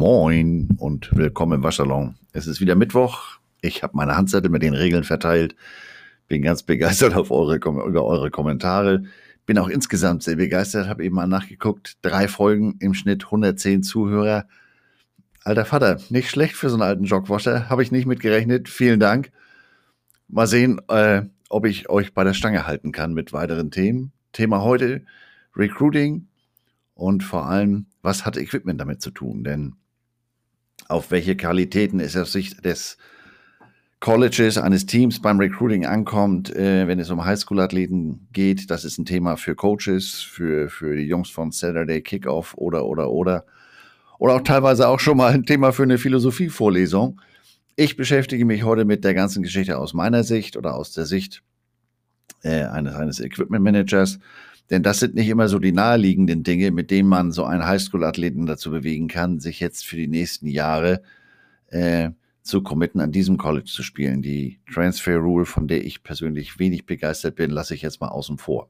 Moin und willkommen im Waschsalon. Es ist wieder Mittwoch. Ich habe meine Handzettel mit den Regeln verteilt. Bin ganz begeistert auf eure, über eure Kommentare. Bin auch insgesamt sehr begeistert. Habe eben mal nachgeguckt. Drei Folgen im Schnitt, 110 Zuhörer. Alter Vater, nicht schlecht für so einen alten Jogwasher. Habe ich nicht mitgerechnet. Vielen Dank. Mal sehen, äh, ob ich euch bei der Stange halten kann mit weiteren Themen. Thema heute Recruiting und vor allem, was hat Equipment damit zu tun? Denn auf welche Qualitäten es aus Sicht des Colleges, eines Teams beim Recruiting ankommt, äh, wenn es um Highschool-Athleten geht, das ist ein Thema für Coaches, für, für die Jungs von Saturday Kickoff oder, oder, oder. Oder auch teilweise auch schon mal ein Thema für eine Philosophievorlesung. Ich beschäftige mich heute mit der ganzen Geschichte aus meiner Sicht oder aus der Sicht äh, eines, eines Equipment Managers. Denn das sind nicht immer so die naheliegenden Dinge, mit denen man so einen Highschool-Athleten dazu bewegen kann, sich jetzt für die nächsten Jahre äh, zu committen, an diesem College zu spielen. Die Transfer Rule, von der ich persönlich wenig begeistert bin, lasse ich jetzt mal außen vor.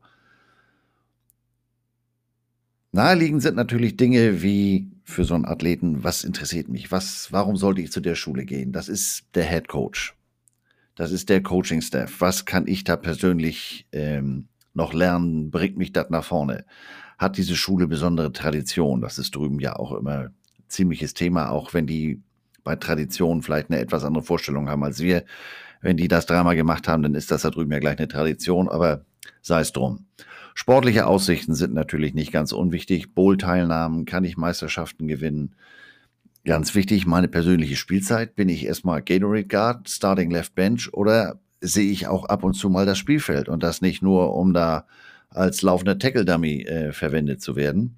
Naheliegend sind natürlich Dinge wie für so einen Athleten, was interessiert mich? Was, warum sollte ich zu der Schule gehen? Das ist der Head Coach. Das ist der Coaching Staff. Was kann ich da persönlich ähm, noch lernen? Bringt mich das nach vorne? Hat diese Schule besondere Tradition? Das ist drüben ja auch immer ziemliches Thema, auch wenn die bei Tradition vielleicht eine etwas andere Vorstellung haben als wir. Wenn die das dreimal gemacht haben, dann ist das da drüben ja gleich eine Tradition, aber sei es drum. Sportliche Aussichten sind natürlich nicht ganz unwichtig. Bowl-Teilnahmen, kann ich Meisterschaften gewinnen? Ganz wichtig, meine persönliche Spielzeit. Bin ich erstmal Gatorade Guard, Starting Left Bench oder sehe ich auch ab und zu mal das Spielfeld und das nicht nur, um da als laufender Tackle-Dummy äh, verwendet zu werden.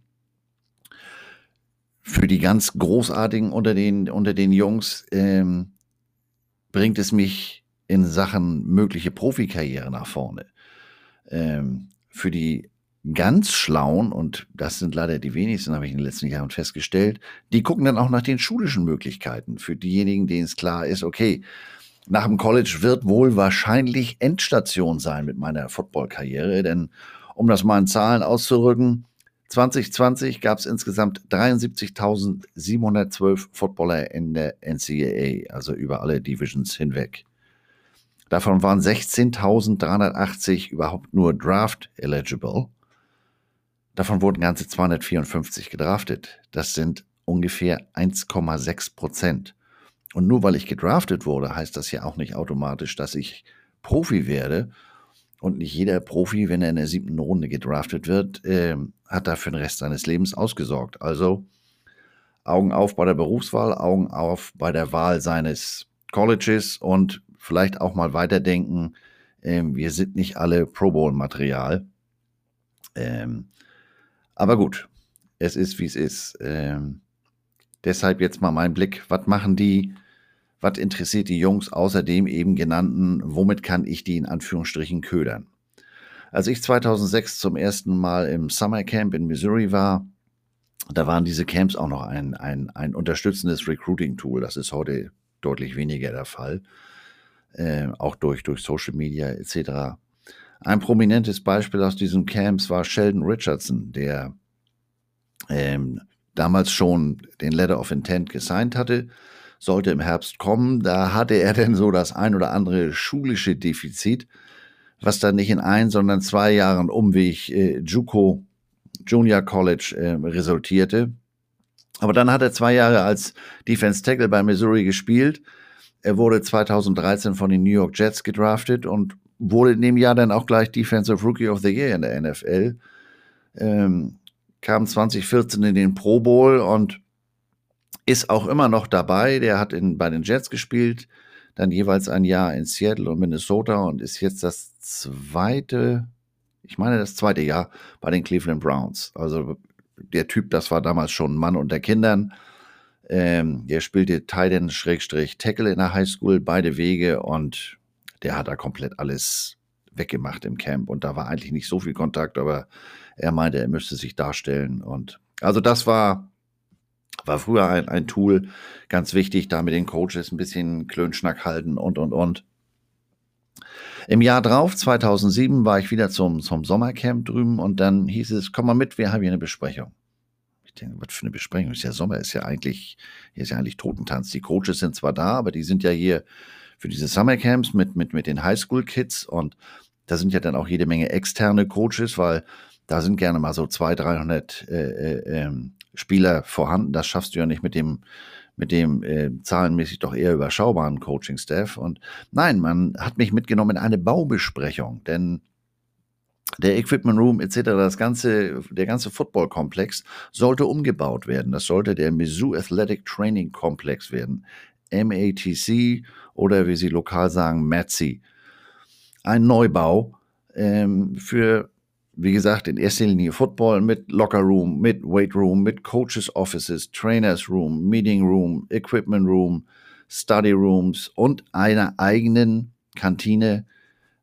Für die ganz Großartigen unter den, unter den Jungs ähm, bringt es mich in Sachen mögliche Profikarriere nach vorne. Ähm, für die ganz Schlauen, und das sind leider die wenigsten, habe ich in den letzten Jahren festgestellt, die gucken dann auch nach den schulischen Möglichkeiten. Für diejenigen, denen es klar ist, okay, nach dem College wird wohl wahrscheinlich Endstation sein mit meiner Footballkarriere, denn um das mal in Zahlen auszurücken, 2020 gab es insgesamt 73.712 Footballer in der NCAA, also über alle Divisions hinweg. Davon waren 16.380 überhaupt nur Draft eligible. Davon wurden ganze 254 gedraftet. Das sind ungefähr 1,6 Prozent. Und nur weil ich gedraftet wurde, heißt das ja auch nicht automatisch, dass ich Profi werde. Und nicht jeder Profi, wenn er in der siebten Runde gedraftet wird, äh, hat da für den Rest seines Lebens ausgesorgt. Also Augen auf bei der Berufswahl, Augen auf bei der Wahl seines Colleges und vielleicht auch mal weiterdenken. Ähm, wir sind nicht alle Pro Bowl-Material. Ähm, aber gut, es ist, wie es ist. Ähm, deshalb jetzt mal mein Blick. Was machen die? Was interessiert die Jungs außerdem eben genannten? Womit kann ich die in Anführungsstrichen ködern? Als ich 2006 zum ersten Mal im Summer Camp in Missouri war, da waren diese Camps auch noch ein, ein, ein unterstützendes Recruiting-Tool. Das ist heute deutlich weniger der Fall äh, auch durch, durch Social Media etc. Ein prominentes Beispiel aus diesen Camps war Sheldon Richardson, der ähm, damals schon den Letter of Intent gesigned hatte, sollte im Herbst kommen. Da hatte er denn so das ein oder andere schulische Defizit, was dann nicht in ein, sondern zwei Jahren Umweg äh, JUCO Junior College äh, resultierte. Aber dann hat er zwei Jahre als Defense Tackle bei Missouri gespielt er wurde 2013 von den New York Jets gedraftet und wurde in dem Jahr dann auch gleich Defensive Rookie of the Year in der NFL. Ähm, kam 2014 in den Pro Bowl und ist auch immer noch dabei. Der hat in, bei den Jets gespielt, dann jeweils ein Jahr in Seattle und Minnesota und ist jetzt das zweite, ich meine das zweite Jahr bei den Cleveland Browns. Also der Typ, das war damals schon ein Mann unter Kindern. Ähm, der spielte Titan Schrägstrich Tackle in der Highschool, beide Wege und der hat da komplett alles weggemacht im Camp und da war eigentlich nicht so viel Kontakt, aber er meinte, er müsste sich darstellen und also das war war früher ein, ein Tool, ganz wichtig, da mit den Coaches ein bisschen Klönschnack halten und, und, und. Im Jahr drauf, 2007, war ich wieder zum, zum Sommercamp drüben und dann hieß es, komm mal mit, wir haben hier eine Besprechung. Ich denke, was für eine Besprechung. Ist ja Sommer, ist ja eigentlich, hier ist ja eigentlich Totentanz. Die Coaches sind zwar da, aber die sind ja hier für diese Summercamps mit, mit, mit den Highschool-Kids und da sind ja dann auch jede Menge externe Coaches, weil da sind gerne mal so 200, 300 äh, äh, ähm, Spieler vorhanden. Das schaffst du ja nicht mit dem, mit dem äh, zahlenmäßig doch eher überschaubaren Coaching-Staff. Und nein, man hat mich mitgenommen in eine Baubesprechung, denn der Equipment Room etc., das ganze, der ganze Football-Komplex sollte umgebaut werden. Das sollte der Mizzou Athletic Training Complex werden. MATC oder wie sie lokal sagen, MATC. Ein Neubau ähm, für wie gesagt, in erster Linie Football mit Locker Room, mit Weight Room, mit Coaches Offices, Trainers Room, Meeting Room, Equipment Room, Study Rooms und einer eigenen Kantine,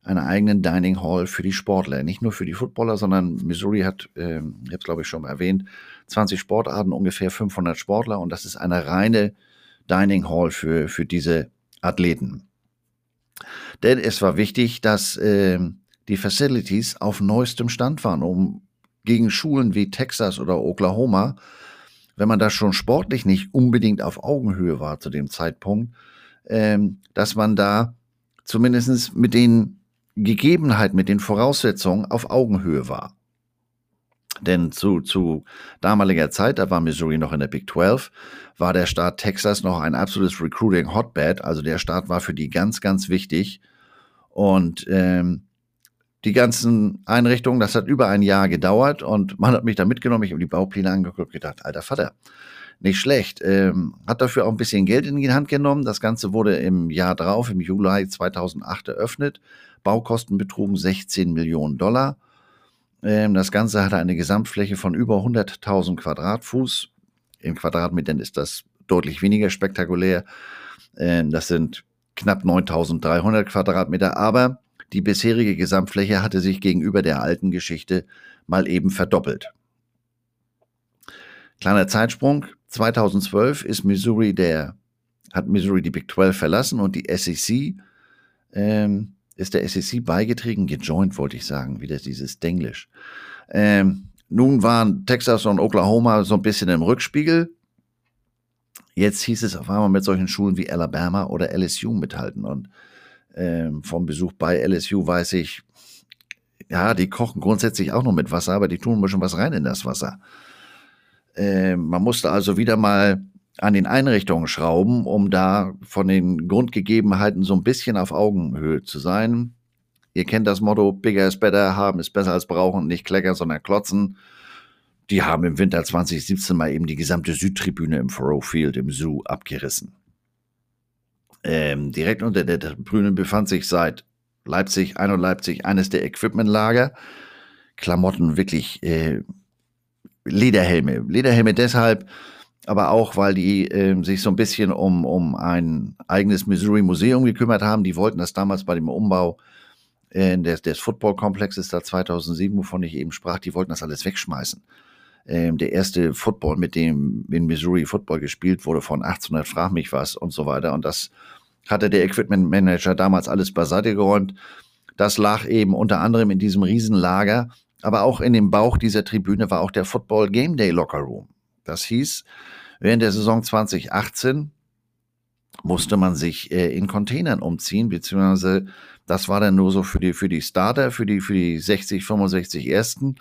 einer eigenen Dining Hall für die Sportler. Nicht nur für die Footballer, sondern Missouri hat, äh, ich habe glaube ich schon mal erwähnt, 20 Sportarten, ungefähr 500 Sportler und das ist eine reine Dining Hall für, für diese Athleten. Denn es war wichtig, dass äh, die Facilities auf neuestem Stand waren, um gegen Schulen wie Texas oder Oklahoma, wenn man da schon sportlich nicht unbedingt auf Augenhöhe war zu dem Zeitpunkt, ähm, dass man da zumindest mit den Gegebenheiten, mit den Voraussetzungen auf Augenhöhe war. Denn zu, zu damaliger Zeit, da war Missouri noch in der Big 12, war der Staat Texas noch ein absolutes Recruiting Hotbed. Also der Staat war für die ganz, ganz wichtig. Und ähm, die ganzen Einrichtungen, das hat über ein Jahr gedauert und man hat mich da mitgenommen, ich habe die Baupläne angeguckt gedacht, alter Vater, nicht schlecht. Ähm, hat dafür auch ein bisschen Geld in die Hand genommen. Das Ganze wurde im Jahr drauf, im Juli 2008 eröffnet. Baukosten betrugen 16 Millionen Dollar. Ähm, das Ganze hatte eine Gesamtfläche von über 100.000 Quadratfuß. In Quadratmetern ist das deutlich weniger spektakulär. Ähm, das sind knapp 9.300 Quadratmeter, aber die bisherige Gesamtfläche hatte sich gegenüber der alten Geschichte mal eben verdoppelt. Kleiner Zeitsprung. 2012 ist Missouri der, hat Missouri die Big 12 verlassen und die SEC ähm, ist der SEC beigetreten, gejoint wollte ich sagen, wieder dieses Denglisch. Ähm, nun waren Texas und Oklahoma so ein bisschen im Rückspiegel. Jetzt hieß es auf einmal mit solchen Schulen wie Alabama oder LSU mithalten. Und ähm, vom Besuch bei LSU weiß ich, ja, die kochen grundsätzlich auch noch mit Wasser, aber die tun ein bisschen was rein in das Wasser. Ähm, man musste also wieder mal an den Einrichtungen schrauben, um da von den Grundgegebenheiten so ein bisschen auf Augenhöhe zu sein. Ihr kennt das Motto, bigger is better, haben ist besser als brauchen, nicht kleckern, sondern klotzen. Die haben im Winter 2017 mal eben die gesamte Südtribüne im Furrow Field im Zoo abgerissen. Ähm, direkt unter der Tribüne befand sich seit Leipzig, ein und Leipzig, eines der Equipmentlager. Klamotten wirklich äh, Lederhelme. Lederhelme deshalb, aber auch, weil die äh, sich so ein bisschen um, um ein eigenes Missouri Museum gekümmert haben. Die wollten das damals bei dem Umbau äh, des, des Football-Komplexes da 2007, wovon ich eben sprach, die wollten das alles wegschmeißen. Ähm, der erste Football, mit dem in Missouri Football gespielt wurde, von 1800 frag mich was und so weiter. Und das hatte der Equipment Manager damals alles beiseite geräumt. Das lag eben unter anderem in diesem Riesenlager, aber auch in dem Bauch dieser Tribüne war auch der Football Game Day Locker Room. Das hieß, während der Saison 2018 musste man sich äh, in Containern umziehen, beziehungsweise das war dann nur so für die, für die Starter, für die, für die 60, 65 Ersten.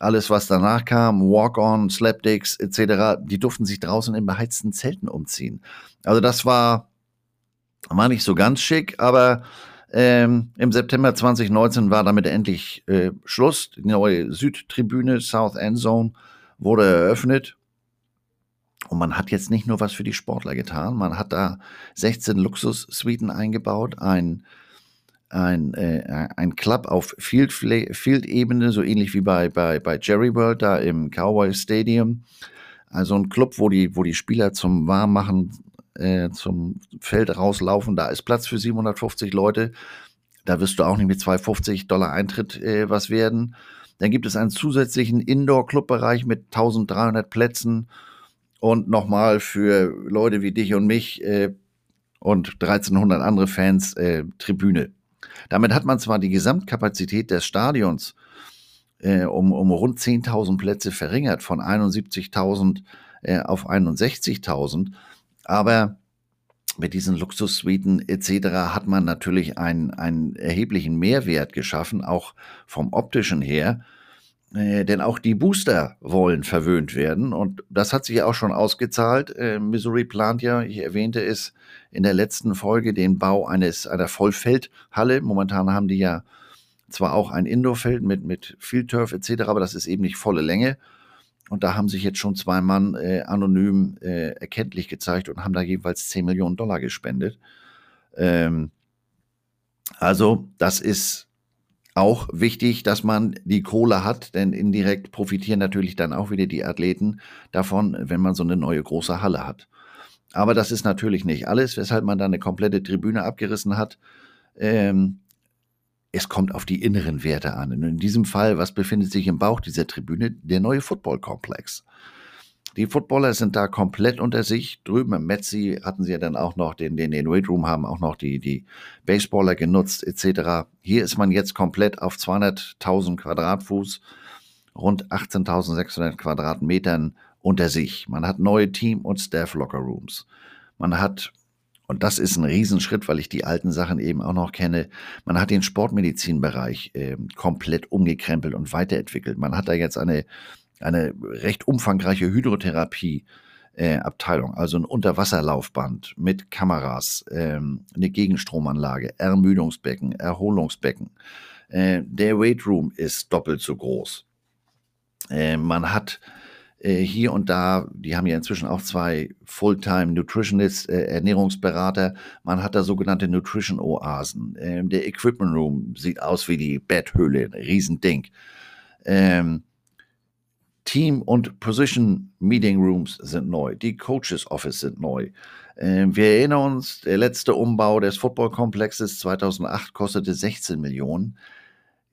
Alles, was danach kam, Walk-on, Slapdicks etc., die durften sich draußen in beheizten Zelten umziehen. Also das war, war nicht so ganz schick, aber ähm, im September 2019 war damit endlich äh, Schluss. Die neue Südtribüne, South End Zone, wurde eröffnet. Und man hat jetzt nicht nur was für die Sportler getan, man hat da 16 Luxus-Suiten eingebaut, ein ein, äh, ein Club auf Field-Ebene, Field so ähnlich wie bei, bei, bei Jerry World da im Cowboy Stadium. Also ein Club, wo die, wo die Spieler zum Warmmachen äh, zum Feld rauslaufen. Da ist Platz für 750 Leute. Da wirst du auch nicht mit 250 Dollar Eintritt äh, was werden. Dann gibt es einen zusätzlichen Indoor-Club-Bereich mit 1300 Plätzen und nochmal für Leute wie dich und mich äh, und 1300 andere Fans äh, Tribüne. Damit hat man zwar die Gesamtkapazität des Stadions äh, um, um rund 10.000 Plätze verringert von 71.000 äh, auf 61.000. Aber mit diesen Luxussuiten etc. hat man natürlich einen, einen erheblichen Mehrwert geschaffen, auch vom optischen her. Äh, denn auch die Booster wollen verwöhnt werden und das hat sich ja auch schon ausgezahlt. Äh, Missouri plant ja, ich erwähnte es in der letzten Folge, den Bau eines einer Vollfeldhalle. Momentan haben die ja zwar auch ein Indoorfeld mit, mit Field Turf etc., aber das ist eben nicht volle Länge. Und da haben sich jetzt schon zwei Mann äh, anonym äh, erkenntlich gezeigt und haben da jeweils 10 Millionen Dollar gespendet. Ähm, also das ist auch wichtig, dass man die Kohle hat, denn indirekt profitieren natürlich dann auch wieder die Athleten davon, wenn man so eine neue große Halle hat. Aber das ist natürlich nicht alles, weshalb man da eine komplette Tribüne abgerissen hat. Ähm, es kommt auf die inneren Werte an. Und in diesem Fall, was befindet sich im Bauch dieser Tribüne? Der neue Footballkomplex. Die Footballer sind da komplett unter sich. Drüben im Metzi hatten sie ja dann auch noch den, den, den Weight Room, haben auch noch die, die Baseballer genutzt, etc. Hier ist man jetzt komplett auf 200.000 Quadratfuß, rund 18.600 Quadratmetern unter sich. Man hat neue Team- und Staff-Locker-Rooms. Man hat und das ist ein Riesenschritt, weil ich die alten Sachen eben auch noch kenne. Man hat den Sportmedizinbereich äh, komplett umgekrempelt und weiterentwickelt. Man hat da jetzt eine, eine recht umfangreiche Hydrotherapie. Äh, Abteilung, also ein Unterwasserlaufband mit Kameras, ähm, eine Gegenstromanlage, Ermüdungsbecken, Erholungsbecken. Äh, der Weight Room ist doppelt so groß. Äh, man hat hier und da, die haben ja inzwischen auch zwei Fulltime Nutritionists, äh, Ernährungsberater. Man hat da sogenannte Nutrition Oasen. Ähm, der Equipment Room sieht aus wie die Betthöhle, ein Riesending. Ähm, Team und Position Meeting Rooms sind neu. Die Coaches Office sind neu. Ähm, wir erinnern uns, der letzte Umbau des Footballkomplexes 2008 kostete 16 Millionen.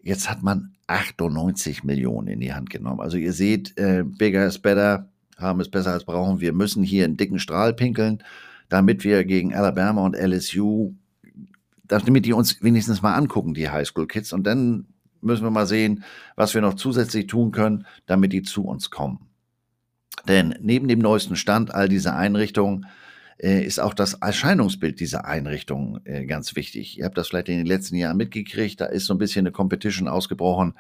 Jetzt hat man 98 Millionen in die Hand genommen. Also ihr seht, äh, bigger is better, haben es besser als brauchen. Wir müssen hier einen dicken Strahl pinkeln, damit wir gegen Alabama und LSU, damit die uns wenigstens mal angucken, die Highschool-Kids. Und dann müssen wir mal sehen, was wir noch zusätzlich tun können, damit die zu uns kommen. Denn neben dem neuesten Stand all dieser Einrichtungen äh, ist auch das Erscheinungsbild dieser Einrichtung äh, ganz wichtig. Ihr habt das vielleicht in den letzten Jahren mitgekriegt, da ist so ein bisschen eine Competition ausgebrochen.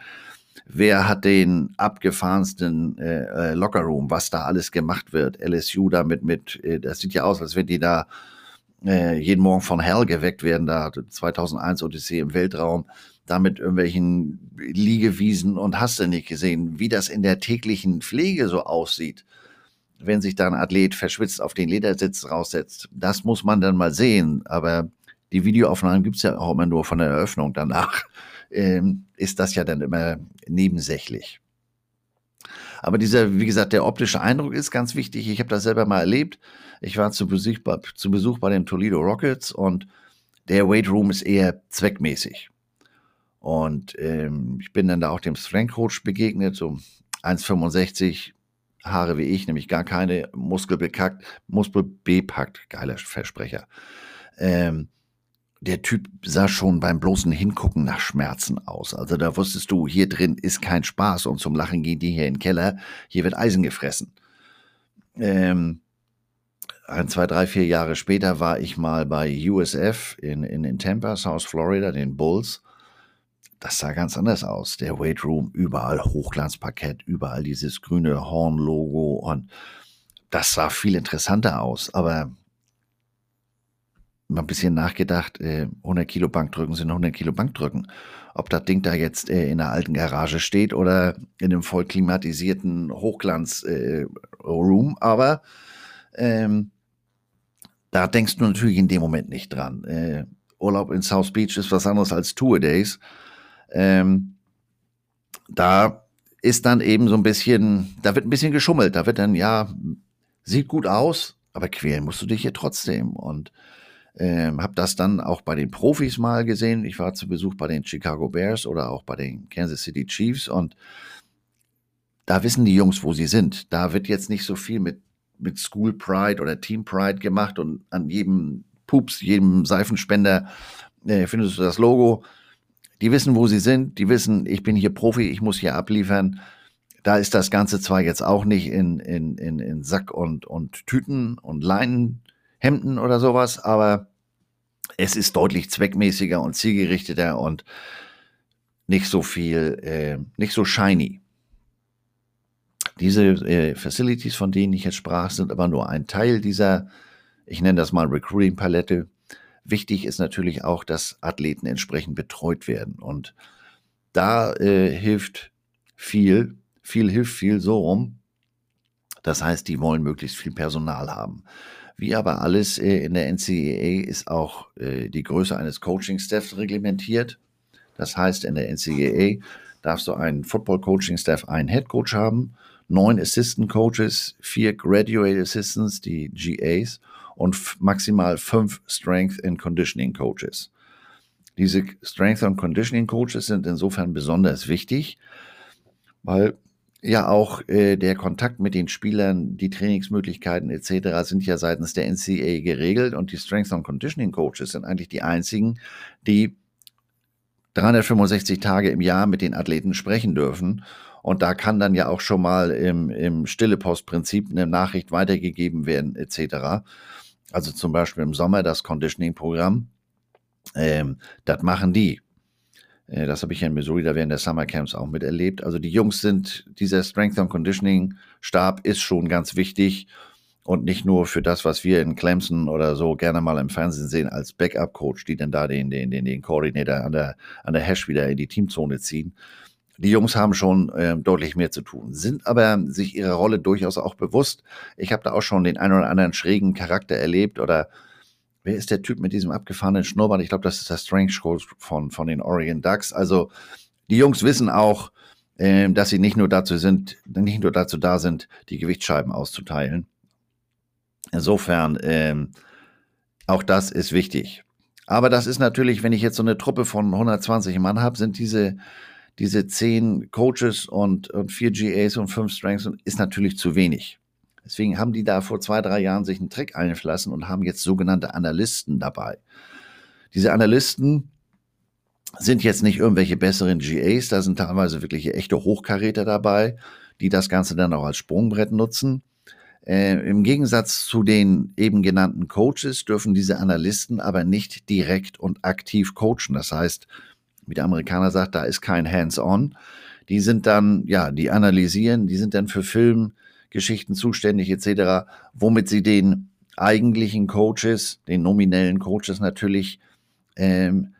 Wer hat den abgefahrensten äh, äh Lockerroom, was da alles gemacht wird? LSU damit mit, äh, das sieht ja aus, als wenn die da äh, jeden Morgen von Hell geweckt werden, da 2001 Odyssee im Weltraum, da mit irgendwelchen Liegewiesen und hast du nicht gesehen, wie das in der täglichen Pflege so aussieht wenn sich da ein Athlet verschwitzt auf den Ledersitz raussetzt. Das muss man dann mal sehen. Aber die Videoaufnahmen gibt es ja auch immer nur von der Eröffnung. Danach ähm, ist das ja dann immer nebensächlich. Aber dieser, wie gesagt, der optische Eindruck ist ganz wichtig. Ich habe das selber mal erlebt. Ich war zu Besuch, bei, zu Besuch bei den Toledo Rockets und der Weight Room ist eher zweckmäßig. Und ähm, ich bin dann da auch dem Strength Coach begegnet, so 1,65, Haare wie ich, nämlich gar keine, muskelbekackt, muskelbepackt, geiler Versprecher. Ähm, der Typ sah schon beim bloßen Hingucken nach Schmerzen aus. Also da wusstest du, hier drin ist kein Spaß und zum Lachen gehen die hier in den Keller, hier wird Eisen gefressen. Ähm, ein, zwei, drei, vier Jahre später war ich mal bei USF in, in, in Tampa, South Florida, den Bulls das sah ganz anders aus. Der Weight Room, überall Hochglanzparkett, überall dieses grüne Horn-Logo und das sah viel interessanter aus. Aber mal ein bisschen nachgedacht, äh, 100 Kilo Bankdrücken sind 100 Kilo Bankdrücken. Ob das Ding da jetzt äh, in der alten Garage steht oder in einem voll klimatisierten Hochglanz-Room, äh, aber ähm, da denkst du natürlich in dem Moment nicht dran. Äh, Urlaub in South Beach ist was anderes als Tour Days. Ähm, da ist dann eben so ein bisschen, da wird ein bisschen geschummelt. Da wird dann, ja, sieht gut aus, aber quälen musst du dich hier trotzdem. Und ähm, habe das dann auch bei den Profis mal gesehen. Ich war zu Besuch bei den Chicago Bears oder auch bei den Kansas City Chiefs und da wissen die Jungs, wo sie sind. Da wird jetzt nicht so viel mit, mit School Pride oder Team Pride gemacht und an jedem Pups, jedem Seifenspender äh, findest du das Logo die wissen, wo sie sind, die wissen, ich bin hier Profi, ich muss hier abliefern. Da ist das Ganze zwar jetzt auch nicht in, in, in, in Sack und, und Tüten und Leinenhemden oder sowas, aber es ist deutlich zweckmäßiger und zielgerichteter und nicht so viel, äh, nicht so shiny. Diese äh, Facilities, von denen ich jetzt sprach, sind aber nur ein Teil dieser, ich nenne das mal Recruiting-Palette. Wichtig ist natürlich auch, dass Athleten entsprechend betreut werden. Und da äh, hilft viel, viel hilft viel so rum. Das heißt, die wollen möglichst viel Personal haben. Wie aber alles äh, in der NCAA ist auch äh, die Größe eines Coaching-Staffs reglementiert. Das heißt, in der NCAA darfst du einen Football-Coaching-Staff, einen Head Coach haben, neun Assistant Coaches, vier Graduate Assistants, die GAs und maximal fünf Strength and Conditioning Coaches. Diese Strength and Conditioning Coaches sind insofern besonders wichtig, weil ja auch äh, der Kontakt mit den Spielern, die Trainingsmöglichkeiten etc. sind ja seitens der NCAA geregelt und die Strength and Conditioning Coaches sind eigentlich die einzigen, die 365 Tage im Jahr mit den Athleten sprechen dürfen. Und da kann dann ja auch schon mal im, im Stille-Post-Prinzip eine Nachricht weitergegeben werden, etc. Also zum Beispiel im Sommer das Conditioning-Programm. Ähm, das machen die. Äh, das habe ich in Missouri da während der Summer Camps auch miterlebt. Also die Jungs sind, dieser Strength and Conditioning Stab ist schon ganz wichtig und nicht nur für das, was wir in Clemson oder so gerne mal im Fernsehen sehen als Backup-Coach, die dann da den, den, den, den Koordinator an der, an der Hash wieder in die Teamzone ziehen. Die Jungs haben schon äh, deutlich mehr zu tun, sind aber sich ihrer Rolle durchaus auch bewusst. Ich habe da auch schon den einen oder anderen schrägen Charakter erlebt oder wer ist der Typ mit diesem abgefahrenen Schnurrbart? Ich glaube, das ist der Strength Coach von, von den Oregon Ducks. Also die Jungs wissen auch, äh, dass sie nicht nur dazu sind, nicht nur dazu da sind, die Gewichtsscheiben auszuteilen. Insofern, ähm, auch das ist wichtig. Aber das ist natürlich, wenn ich jetzt so eine Truppe von 120 Mann habe, sind diese, diese 10 Coaches und, und 4 GAs und 5 Strengths ist natürlich zu wenig. Deswegen haben die da vor zwei, drei Jahren sich einen Trick einflassen und haben jetzt sogenannte Analysten dabei. Diese Analysten sind jetzt nicht irgendwelche besseren GAs, da sind teilweise wirklich echte Hochkaräter dabei, die das Ganze dann auch als Sprungbrett nutzen. Äh, Im Gegensatz zu den eben genannten Coaches dürfen diese Analysten aber nicht direkt und aktiv coachen. Das heißt, wie der Amerikaner sagt, da ist kein Hands-on. Die sind dann, ja, die analysieren, die sind dann für Film, Geschichten zuständig etc., womit sie den eigentlichen Coaches, den nominellen Coaches natürlich ähm,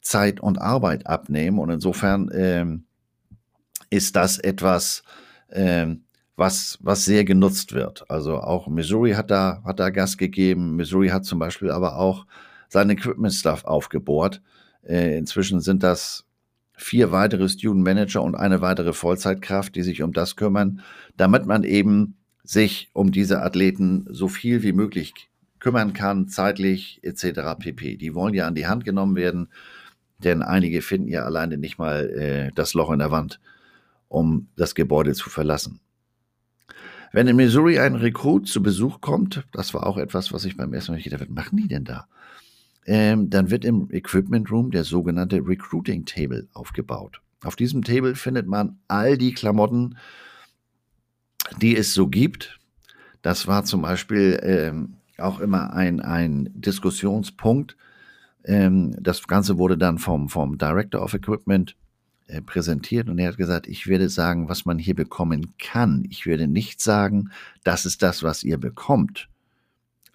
Zeit und Arbeit abnehmen. Und insofern ähm, ist das etwas, ähm, was, was sehr genutzt wird. Also auch Missouri hat da, hat da Gas gegeben. Missouri hat zum Beispiel aber auch seinen Equipment-Stuff aufgebohrt. Äh, inzwischen sind das vier weitere Student Manager und eine weitere Vollzeitkraft, die sich um das kümmern, damit man eben sich um diese Athleten so viel wie möglich kümmern kann, zeitlich etc. pp. Die wollen ja an die Hand genommen werden, denn einige finden ja alleine nicht mal äh, das Loch in der Wand, um das Gebäude zu verlassen. Wenn in Missouri ein Rekrut zu Besuch kommt, das war auch etwas, was ich beim ersten Mal gedacht habe, was machen die denn da? Ähm, dann wird im Equipment Room der sogenannte Recruiting Table aufgebaut. Auf diesem Table findet man all die Klamotten, die es so gibt. Das war zum Beispiel ähm, auch immer ein, ein Diskussionspunkt. Ähm, das Ganze wurde dann vom, vom Director of Equipment äh, präsentiert und er hat gesagt, ich werde sagen, was man hier bekommen kann. Ich werde nicht sagen, das ist das, was ihr bekommt.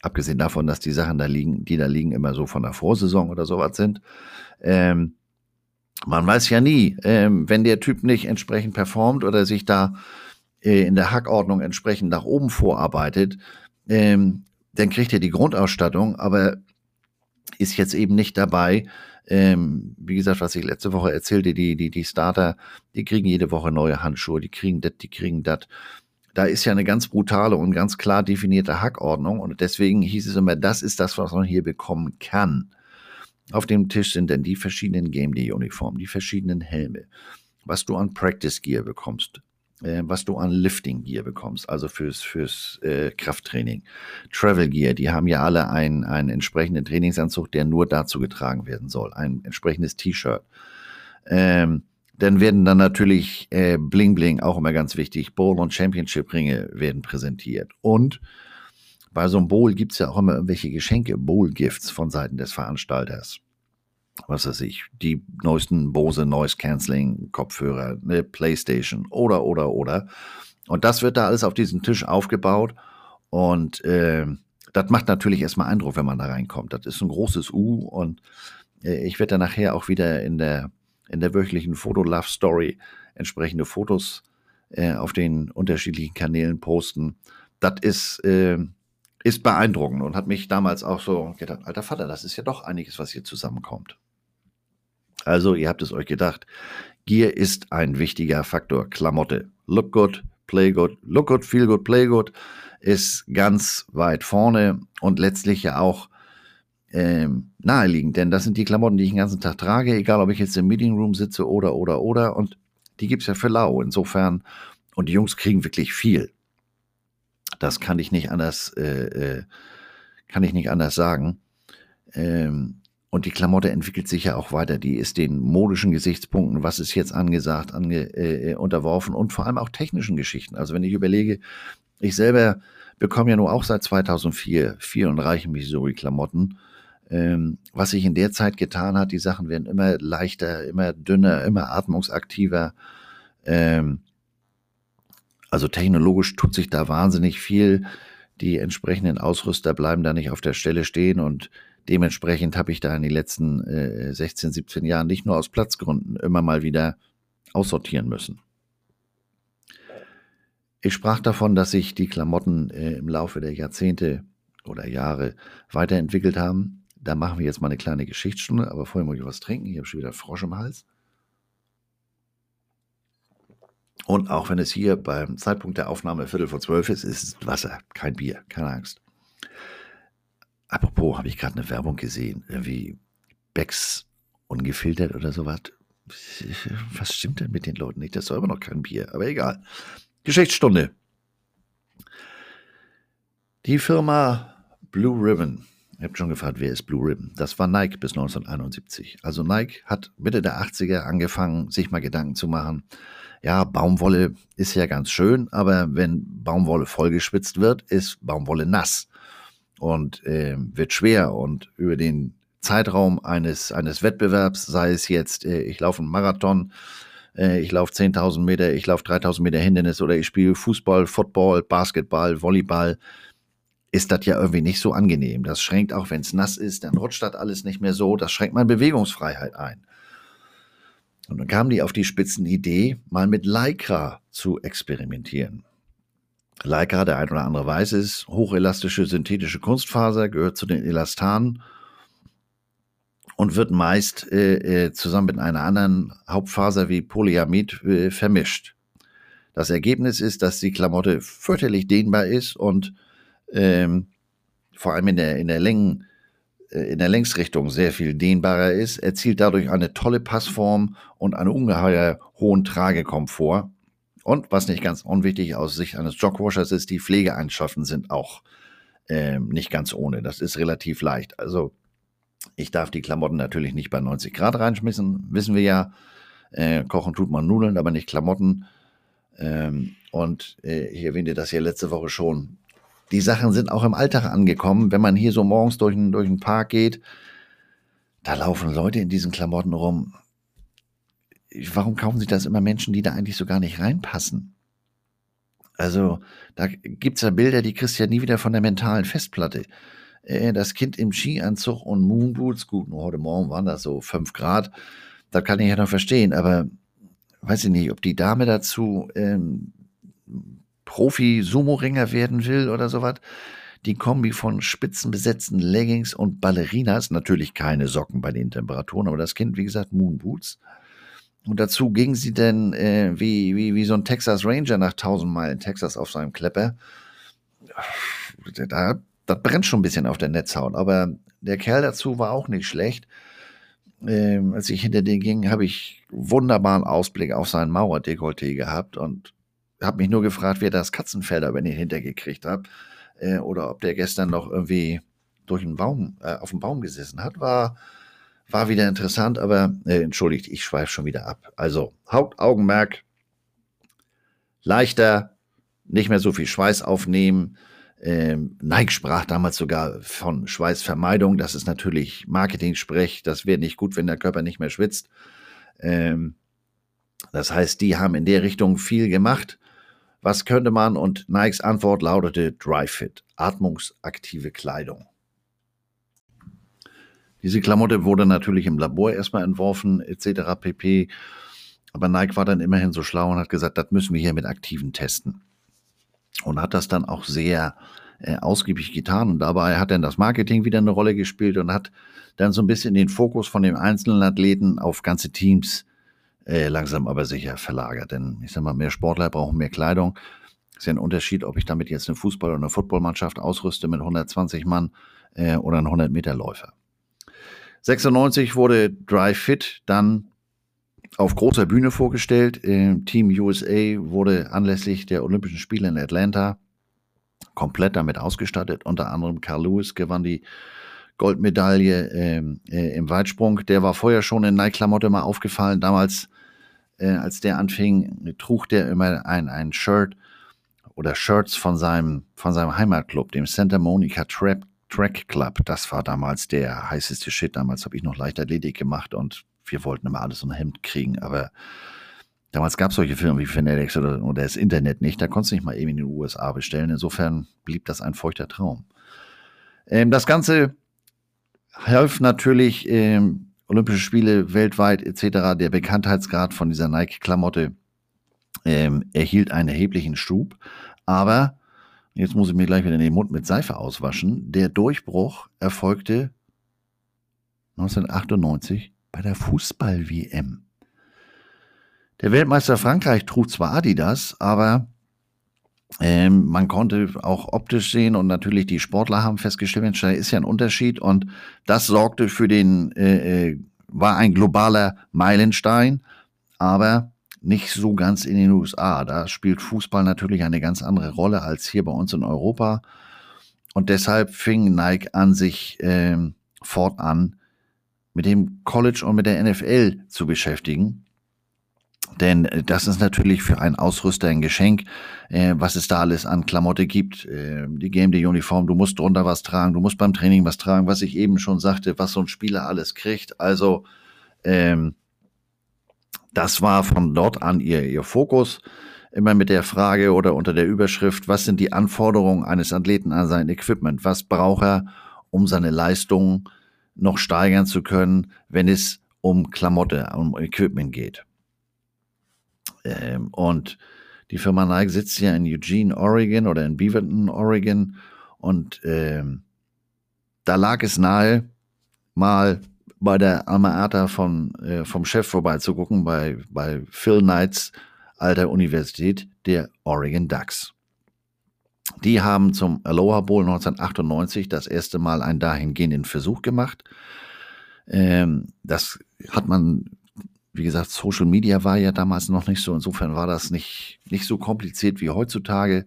Abgesehen davon, dass die Sachen da liegen, die da liegen, immer so von der Vorsaison oder sowas sind. Ähm, man weiß ja nie, ähm, wenn der Typ nicht entsprechend performt oder sich da äh, in der Hackordnung entsprechend nach oben vorarbeitet, ähm, dann kriegt er die Grundausstattung, aber ist jetzt eben nicht dabei. Ähm, wie gesagt, was ich letzte Woche erzählte, die, die, die Starter, die kriegen jede Woche neue Handschuhe, die kriegen das, die kriegen das da ist ja eine ganz brutale und ganz klar definierte Hackordnung und deswegen hieß es immer, das ist das, was man hier bekommen kann. Auf dem Tisch sind dann die verschiedenen Game Day Uniformen, die verschiedenen Helme, was du an Practice Gear bekommst, äh, was du an Lifting Gear bekommst, also fürs, fürs äh, Krafttraining. Travel Gear, die haben ja alle einen, einen entsprechenden Trainingsanzug, der nur dazu getragen werden soll, ein entsprechendes T-Shirt. Ähm, dann werden dann natürlich äh, Bling Bling auch immer ganz wichtig. Bowl und Championship Ringe werden präsentiert. Und bei so einem Bowl gibt es ja auch immer irgendwelche Geschenke, Bowl-Gifts von Seiten des Veranstalters. Was weiß ich, die neuesten Bose Noise Cancelling Kopfhörer, eine Playstation oder, oder, oder. Und das wird da alles auf diesen Tisch aufgebaut. Und äh, das macht natürlich erstmal Eindruck, wenn man da reinkommt. Das ist ein großes U und äh, ich werde da nachher auch wieder in der, in der wöchentlichen Foto-Love-Story entsprechende Fotos äh, auf den unterschiedlichen Kanälen posten. Das ist, äh, ist beeindruckend und hat mich damals auch so gedacht, alter Vater, das ist ja doch einiges, was hier zusammenkommt. Also, ihr habt es euch gedacht, Gear ist ein wichtiger Faktor. Klamotte. Look good, play good, look good, feel good, play good ist ganz weit vorne und letztlich ja auch ähm, naheliegend, denn das sind die Klamotten, die ich den ganzen Tag trage, egal ob ich jetzt im Meeting Room sitze oder, oder, oder. Und die gibt es ja für lau. Insofern, und die Jungs kriegen wirklich viel. Das kann ich nicht anders, äh, äh, kann ich nicht anders sagen. Ähm, und die Klamotte entwickelt sich ja auch weiter. Die ist den modischen Gesichtspunkten, was ist jetzt angesagt, ange, äh, unterworfen und vor allem auch technischen Geschichten. Also wenn ich überlege, ich selber bekomme ja nur auch seit 2004 viel und reichen Missouri-Klamotten. Ähm, was sich in der Zeit getan hat, die Sachen werden immer leichter, immer dünner, immer atmungsaktiver. Ähm, also technologisch tut sich da wahnsinnig viel. Die entsprechenden Ausrüster bleiben da nicht auf der Stelle stehen und dementsprechend habe ich da in den letzten äh, 16, 17 Jahren nicht nur aus Platzgründen immer mal wieder aussortieren müssen. Ich sprach davon, dass sich die Klamotten äh, im Laufe der Jahrzehnte oder Jahre weiterentwickelt haben. Da machen wir jetzt mal eine kleine Geschichtsstunde, aber vorher muss ich was trinken. Ich habe schon wieder Frosch im Hals. Und auch wenn es hier beim Zeitpunkt der Aufnahme Viertel vor zwölf ist, ist es Wasser, kein Bier, keine Angst. Apropos, habe ich gerade eine Werbung gesehen, irgendwie Becks ungefiltert oder sowas. Was stimmt denn mit den Leuten nicht? Das ist doch immer noch kein Bier, aber egal. Geschichtsstunde. Die Firma Blue Ribbon. Ihr habt schon gefragt, wer ist Blue Ribbon? Das war Nike bis 1971. Also Nike hat Mitte der 80er angefangen, sich mal Gedanken zu machen. Ja, Baumwolle ist ja ganz schön, aber wenn Baumwolle vollgeschwitzt wird, ist Baumwolle nass und äh, wird schwer. Und über den Zeitraum eines, eines Wettbewerbs, sei es jetzt, äh, ich laufe einen Marathon, äh, ich laufe 10.000 Meter, ich laufe 3.000 Meter Hindernis oder ich spiele Fußball, Football, Basketball, Volleyball, ist das ja irgendwie nicht so angenehm. Das schränkt auch, wenn es nass ist, dann rutscht das alles nicht mehr so. Das schränkt meine Bewegungsfreiheit ein. Und dann kamen die auf die spitzen Idee, mal mit Lycra zu experimentieren. Lycra, der ein oder andere weiß es, hochelastische synthetische Kunstfaser, gehört zu den Elastanen und wird meist äh, äh, zusammen mit einer anderen Hauptfaser wie Polyamid äh, vermischt. Das Ergebnis ist, dass die Klamotte fürchterlich dehnbar ist und ähm, vor allem in der, in der Längen, äh, in der Längsrichtung sehr viel dehnbarer ist, erzielt dadurch eine tolle Passform und einen ungeheuer hohen Tragekomfort. Und was nicht ganz unwichtig aus Sicht eines Jogwashers ist, die Pflegeeinschaften sind auch ähm, nicht ganz ohne. Das ist relativ leicht. Also ich darf die Klamotten natürlich nicht bei 90 Grad reinschmissen, wissen wir ja. Äh, kochen tut man Nudeln, aber nicht Klamotten. Ähm, und äh, ich erwähnte das ja letzte Woche schon. Die Sachen sind auch im Alltag angekommen. Wenn man hier so morgens durch, ein, durch einen Park geht, da laufen Leute in diesen Klamotten rum. Warum kaufen sich das immer Menschen, die da eigentlich so gar nicht reinpassen? Also, da gibt es ja Bilder, die kriegst du ja nie wieder von der mentalen Festplatte äh, das Kind im Skianzug und Moonboots, gut, nur heute Morgen waren das so fünf Grad, das kann ich ja noch verstehen, aber weiß ich nicht, ob die Dame dazu ähm, Profi-Sumo-Ringer werden will oder sowas. Die Kombi von spitzenbesetzten Leggings und Ballerinas, natürlich keine Socken bei den Temperaturen, aber das Kind, wie gesagt, Moonboots. Und dazu ging sie denn äh, wie, wie, wie so ein Texas Ranger nach 1000 Meilen Texas auf seinem Klepper. Da das brennt schon ein bisschen auf der Netzhaut. Aber der Kerl dazu war auch nicht schlecht. Ähm, als ich hinter den ging, habe ich wunderbaren Ausblick auf sein Mauerdekolleté gehabt und habe mich nur gefragt, wer das Katzenfell da über den hintergekriegt hat. Äh, oder ob der gestern noch irgendwie durch einen Baum, äh, auf dem Baum gesessen hat. War, war wieder interessant, aber äh, entschuldigt, ich schweife schon wieder ab. Also Hauptaugenmerk, leichter, nicht mehr so viel Schweiß aufnehmen. Ähm, Nike sprach damals sogar von Schweißvermeidung. Das ist natürlich Marketing-Sprech. Das wäre nicht gut, wenn der Körper nicht mehr schwitzt. Ähm, das heißt, die haben in der Richtung viel gemacht. Was könnte man? Und Nikes Antwort lautete Dry Fit, atmungsaktive Kleidung. Diese Klamotte wurde natürlich im Labor erstmal entworfen, etc. pp. Aber Nike war dann immerhin so schlau und hat gesagt, das müssen wir hier mit Aktiven testen. Und hat das dann auch sehr äh, ausgiebig getan. Und dabei hat dann das Marketing wieder eine Rolle gespielt und hat dann so ein bisschen den Fokus von dem einzelnen Athleten auf ganze Teams äh, langsam aber sicher verlagert. Denn ich sag mal, mehr Sportler brauchen mehr Kleidung. Ist ja ein Unterschied, ob ich damit jetzt eine Fußball- oder eine Footballmannschaft ausrüste mit 120 Mann äh, oder einen 100-Meter-Läufer. 96 wurde Dry Fit dann auf großer Bühne vorgestellt. Team USA wurde anlässlich der Olympischen Spiele in Atlanta komplett damit ausgestattet. Unter anderem Carl Lewis gewann die Goldmedaille ähm, äh, im Weitsprung. Der war vorher schon in Nike-Klamotte mal aufgefallen. Damals, äh, als der anfing, trug der immer ein, ein Shirt oder Shirts von seinem, von seinem Heimatclub, dem Santa Monica Trap Track Club, das war damals der heißeste Shit. Damals habe ich noch Leichtathletik gemacht und wir wollten immer alles ein Hemd kriegen. Aber damals gab es solche Firmen wie Fanatics oder, oder das Internet nicht. Da konntest du nicht mal eben in den USA bestellen. Insofern blieb das ein feuchter Traum. Ähm, das Ganze half natürlich ähm, Olympische Spiele weltweit etc. Der Bekanntheitsgrad von dieser Nike-Klamotte ähm, erhielt einen erheblichen Schub. Aber Jetzt muss ich mir gleich wieder den Mund mit Seife auswaschen. Der Durchbruch erfolgte 1998 bei der Fußball-WM. Der Weltmeister Frankreich trug zwar Adidas, aber ähm, man konnte auch optisch sehen und natürlich die Sportler haben festgestellt, da ist ja ein Unterschied und das sorgte für den, äh, äh war ein globaler Meilenstein, aber nicht so ganz in den USA. Da spielt Fußball natürlich eine ganz andere Rolle als hier bei uns in Europa. Und deshalb fing Nike an, sich ähm, fortan mit dem College und mit der NFL zu beschäftigen. Denn äh, das ist natürlich für einen Ausrüster ein Geschenk, äh, was es da alles an Klamotte gibt. Äh, die Game Day Uniform, du musst drunter was tragen, du musst beim Training was tragen, was ich eben schon sagte, was so ein Spieler alles kriegt. Also ähm, das war von dort an ihr, ihr Fokus. Immer mit der Frage oder unter der Überschrift, was sind die Anforderungen eines Athleten an sein Equipment? Was braucht er, um seine Leistungen noch steigern zu können, wenn es um Klamotte, um Equipment geht? Ähm, und die Firma Nike sitzt ja in Eugene, Oregon oder in Beaverton, Oregon. Und ähm, da lag es nahe, mal bei der Alma Ata von, äh, vom Chef vorbeizugucken, bei, bei Phil Knights alter Universität, der Oregon Ducks. Die haben zum Aloha Bowl 1998 das erste Mal einen dahingehenden Versuch gemacht. Ähm, das hat man, wie gesagt, Social Media war ja damals noch nicht so. Insofern war das nicht, nicht so kompliziert wie heutzutage.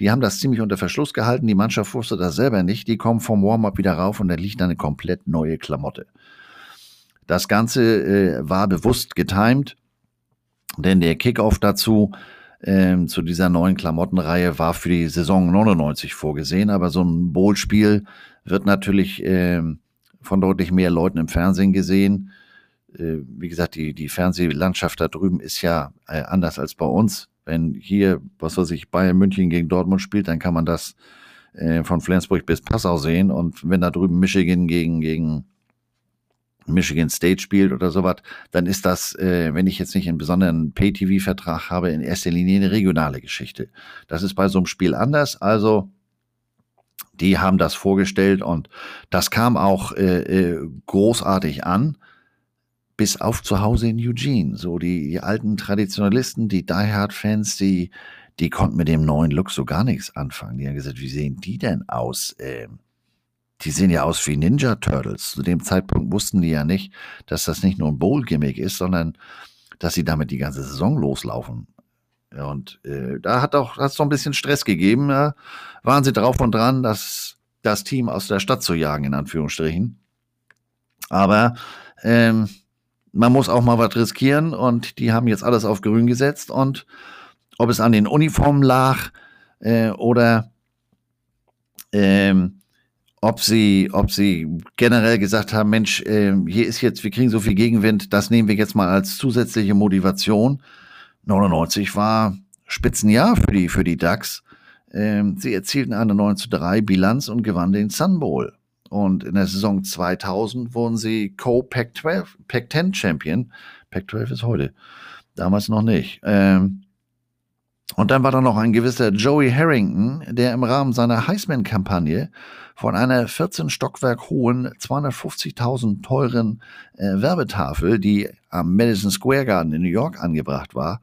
Die haben das ziemlich unter Verschluss gehalten. Die Mannschaft wusste das selber nicht. Die kommen vom Warm-up wieder rauf und da liegt eine komplett neue Klamotte. Das Ganze äh, war bewusst getimed, denn der Kickoff dazu ähm, zu dieser neuen Klamottenreihe war für die Saison 99 vorgesehen, aber so ein Bowl-Spiel wird natürlich ähm, von deutlich mehr Leuten im Fernsehen gesehen. Äh, wie gesagt, die, die Fernsehlandschaft da drüben ist ja äh, anders als bei uns. Wenn hier, was weiß ich, Bayern München gegen Dortmund spielt, dann kann man das äh, von Flensburg bis Passau sehen. Und wenn da drüben Michigan gegen, gegen Michigan State spielt oder sowas, dann ist das, äh, wenn ich jetzt nicht einen besonderen Pay-TV-Vertrag habe, in erster Linie eine regionale Geschichte. Das ist bei so einem Spiel anders. Also die haben das vorgestellt und das kam auch äh, großartig an, bis auf zu Hause in Eugene. So die, die alten Traditionalisten, die Die Hard-Fans, die, die konnten mit dem neuen Look so gar nichts anfangen. Die haben gesagt, wie sehen die denn aus? Ähm, die sehen ja aus wie Ninja Turtles. Zu dem Zeitpunkt wussten die ja nicht, dass das nicht nur ein Bowl-Gimmick ist, sondern dass sie damit die ganze Saison loslaufen. Und äh, da hat auch hat's so ein bisschen Stress gegeben. Ja. Waren sie drauf und dran, das, das Team aus der Stadt zu jagen, in Anführungsstrichen. Aber Ähm, man muss auch mal was riskieren und die haben jetzt alles auf grün gesetzt und ob es an den Uniformen lag äh, oder ähm, ob sie, ob sie generell gesagt haben, Mensch, äh, hier ist jetzt, wir kriegen so viel Gegenwind, das nehmen wir jetzt mal als zusätzliche Motivation. 99 war Spitzenjahr für die, für die Ducks. Ähm, sie erzielten eine 9 zu 3 Bilanz und gewannen den Sun Bowl. Und in der Saison 2000 wurden sie Co-Pac-12, Pac-10 Champion. Pac-12 ist heute. Damals noch nicht. Ähm, und dann war da noch ein gewisser Joey Harrington, der im Rahmen seiner Heisman-Kampagne von einer 14 Stockwerk hohen, 250.000 teuren äh, Werbetafel, die am Madison Square Garden in New York angebracht war,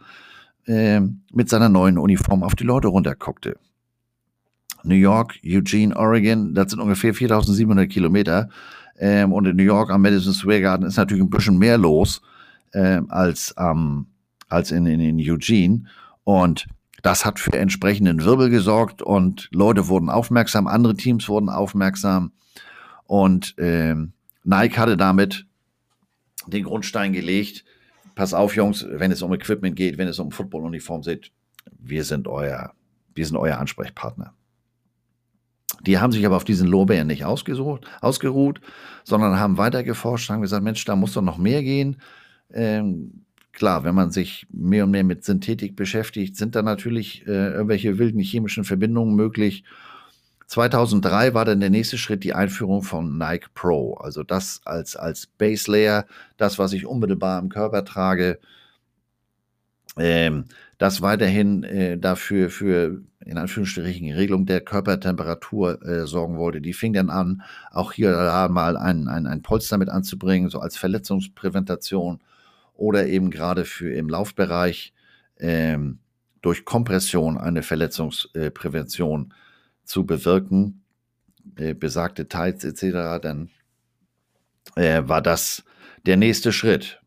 äh, mit seiner neuen Uniform auf die Leute runterguckte. New York, Eugene, Oregon, das sind ungefähr 4700 Kilometer. Ähm, und in New York am Madison Square Garden ist natürlich ein bisschen mehr los äh, als, ähm, als in, in, in Eugene. Und das hat für entsprechenden Wirbel gesorgt und Leute wurden aufmerksam, andere Teams wurden aufmerksam. Und äh, Nike hatte damit den Grundstein gelegt. Pass auf, Jungs, wenn es um Equipment geht, wenn es um Footballuniform geht, wir sind euer, wir sind euer Ansprechpartner. Die haben sich aber auf diesen Lorbeeren nicht ausgesucht, ausgeruht, sondern haben weiter geforscht, haben gesagt, Mensch, da muss doch noch mehr gehen. Ähm, klar, wenn man sich mehr und mehr mit Synthetik beschäftigt, sind da natürlich äh, irgendwelche wilden chemischen Verbindungen möglich. 2003 war dann der nächste Schritt die Einführung von Nike Pro, also das als, als Base Layer, das, was ich unmittelbar im Körper trage, ähm, das weiterhin äh, dafür für in Anführungsstrichen Regelung der Körpertemperatur äh, sorgen wollte. Die fing dann an, auch hier da mal ein, ein, ein Polster mit anzubringen, so als Verletzungspräventation oder eben gerade für im Laufbereich ähm, durch Kompression eine Verletzungsprävention zu bewirken, äh, besagte Tights etc., dann äh, war das der nächste Schritt.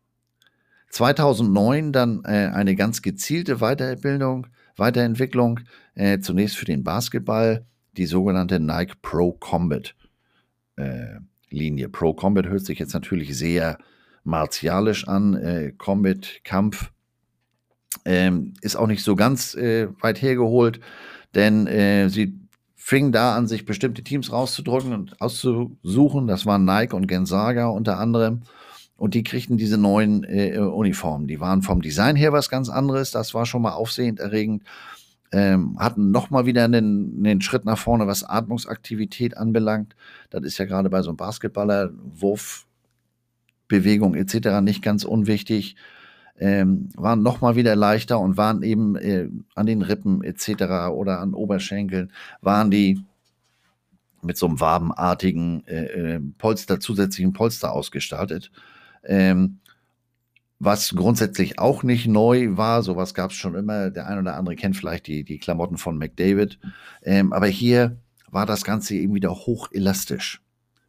2009 dann äh, eine ganz gezielte Weiterbildung, Weiterentwicklung, äh, zunächst für den Basketball, die sogenannte Nike Pro Combat äh, Linie. Pro Combat hört sich jetzt natürlich sehr martialisch an, äh, Combat, Kampf, ähm, ist auch nicht so ganz äh, weit hergeholt, denn äh, sie fing da an, sich bestimmte Teams rauszudrücken und auszusuchen. Das waren Nike und Gensaga unter anderem. Und die kriegten diese neuen äh, Uniformen. Die waren vom Design her was ganz anderes. Das war schon mal aufsehend erregend. Ähm, hatten nochmal wieder einen, einen Schritt nach vorne, was Atmungsaktivität anbelangt. Das ist ja gerade bei so einem Basketballer, Wurfbewegung etc. nicht ganz unwichtig. Ähm, waren nochmal wieder leichter und waren eben äh, an den Rippen etc. oder an Oberschenkeln, waren die mit so einem wabenartigen äh, äh Polster, zusätzlichen Polster ausgestaltet. Ähm, was grundsätzlich auch nicht neu war, sowas gab es schon immer. Der ein oder andere kennt vielleicht die, die Klamotten von McDavid. Ähm, aber hier war das Ganze eben wieder hochelastisch.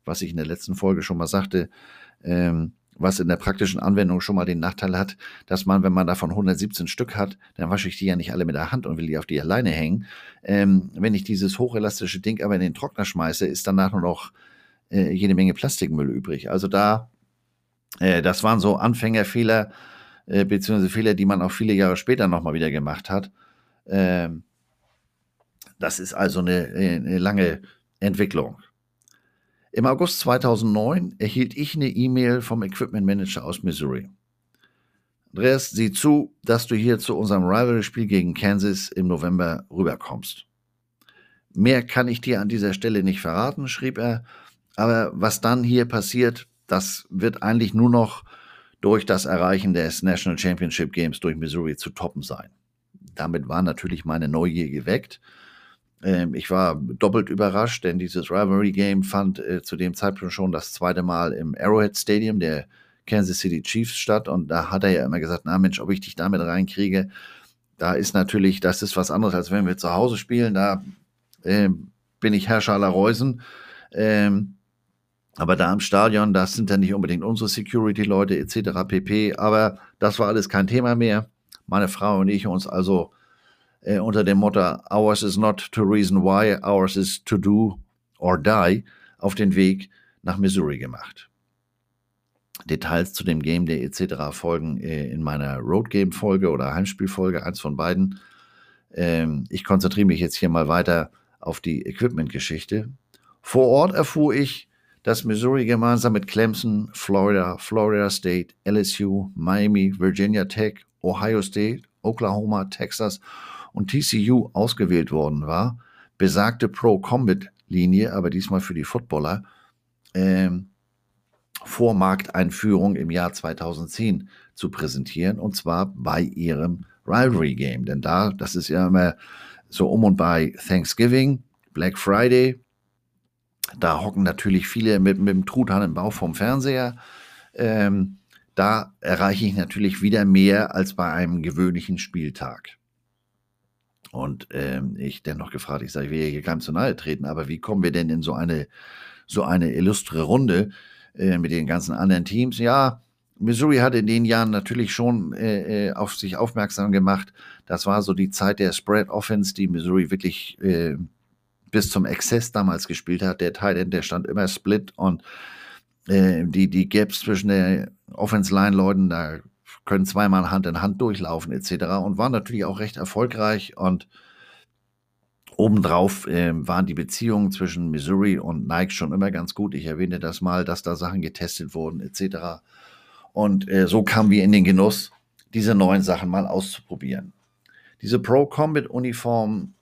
Was ich in der letzten Folge schon mal sagte, ähm, was in der praktischen Anwendung schon mal den Nachteil hat, dass man, wenn man davon 117 Stück hat, dann wasche ich die ja nicht alle mit der Hand und will die auf die alleine hängen. Ähm, wenn ich dieses hochelastische Ding aber in den Trockner schmeiße, ist danach nur noch äh, jede Menge Plastikmüll übrig. Also da äh, das waren so Anfängerfehler, äh, beziehungsweise Fehler, die man auch viele Jahre später nochmal wieder gemacht hat. Ähm, das ist also eine, eine lange Entwicklung. Im August 2009 erhielt ich eine E-Mail vom Equipment Manager aus Missouri. Andreas, sieh zu, dass du hier zu unserem Rivalry-Spiel gegen Kansas im November rüberkommst. Mehr kann ich dir an dieser Stelle nicht verraten, schrieb er, aber was dann hier passiert, das wird eigentlich nur noch durch das Erreichen des National Championship Games durch Missouri zu toppen sein. Damit war natürlich meine Neugier geweckt. Ähm, ich war doppelt überrascht, denn dieses Rivalry Game fand äh, zu dem Zeitpunkt schon das zweite Mal im Arrowhead Stadium der Kansas City Chiefs statt. Und da hat er ja immer gesagt, na Mensch, ob ich dich damit reinkriege. Da ist natürlich, das ist was anderes, als wenn wir zu Hause spielen. Da äh, bin ich Herrscher aller Reusen. Ähm, aber da im Stadion, das sind dann nicht unbedingt unsere Security-Leute etc. pp. Aber das war alles kein Thema mehr. Meine Frau und ich uns also äh, unter dem Motto Ours is not to reason why, ours is to do or die auf den Weg nach Missouri gemacht. Details zu dem Game Day etc. folgen äh, in meiner Road Game Folge oder Heimspielfolge, eins von beiden. Ähm, ich konzentriere mich jetzt hier mal weiter auf die Equipment-Geschichte. Vor Ort erfuhr ich, dass Missouri gemeinsam mit Clemson, Florida, Florida State, LSU, Miami, Virginia Tech, Ohio State, Oklahoma, Texas und TCU ausgewählt worden war. Besagte Pro-Combat-Linie, aber diesmal für die Footballer, ähm, vor Markteinführung im Jahr 2010 zu präsentieren und zwar bei ihrem Rivalry Game. Denn da, das ist ja immer so um und bei Thanksgiving, Black Friday, da hocken natürlich viele mit, mit dem Truthahn im Bauch vom Fernseher. Ähm, da erreiche ich natürlich wieder mehr als bei einem gewöhnlichen Spieltag. Und ähm, ich dennoch gefragt, ich sage, ich will hier keinem zu nahe treten, aber wie kommen wir denn in so eine, so eine illustre Runde äh, mit den ganzen anderen Teams? Ja, Missouri hat in den Jahren natürlich schon äh, äh, auf sich aufmerksam gemacht. Das war so die Zeit der Spread Offense, die Missouri wirklich äh, bis zum Exzess damals gespielt hat. Der Tight End, der stand immer split und äh, die, die Gaps zwischen den Offense-Line-Leuten, da können zweimal Hand in Hand durchlaufen etc. und waren natürlich auch recht erfolgreich und Obendrauf äh, waren die Beziehungen zwischen Missouri und Nike schon immer ganz gut. Ich erwähnte das mal, dass da Sachen getestet wurden etc. Und äh, so kamen wir in den Genuss, diese neuen Sachen mal auszuprobieren. Diese Pro Combat Uniform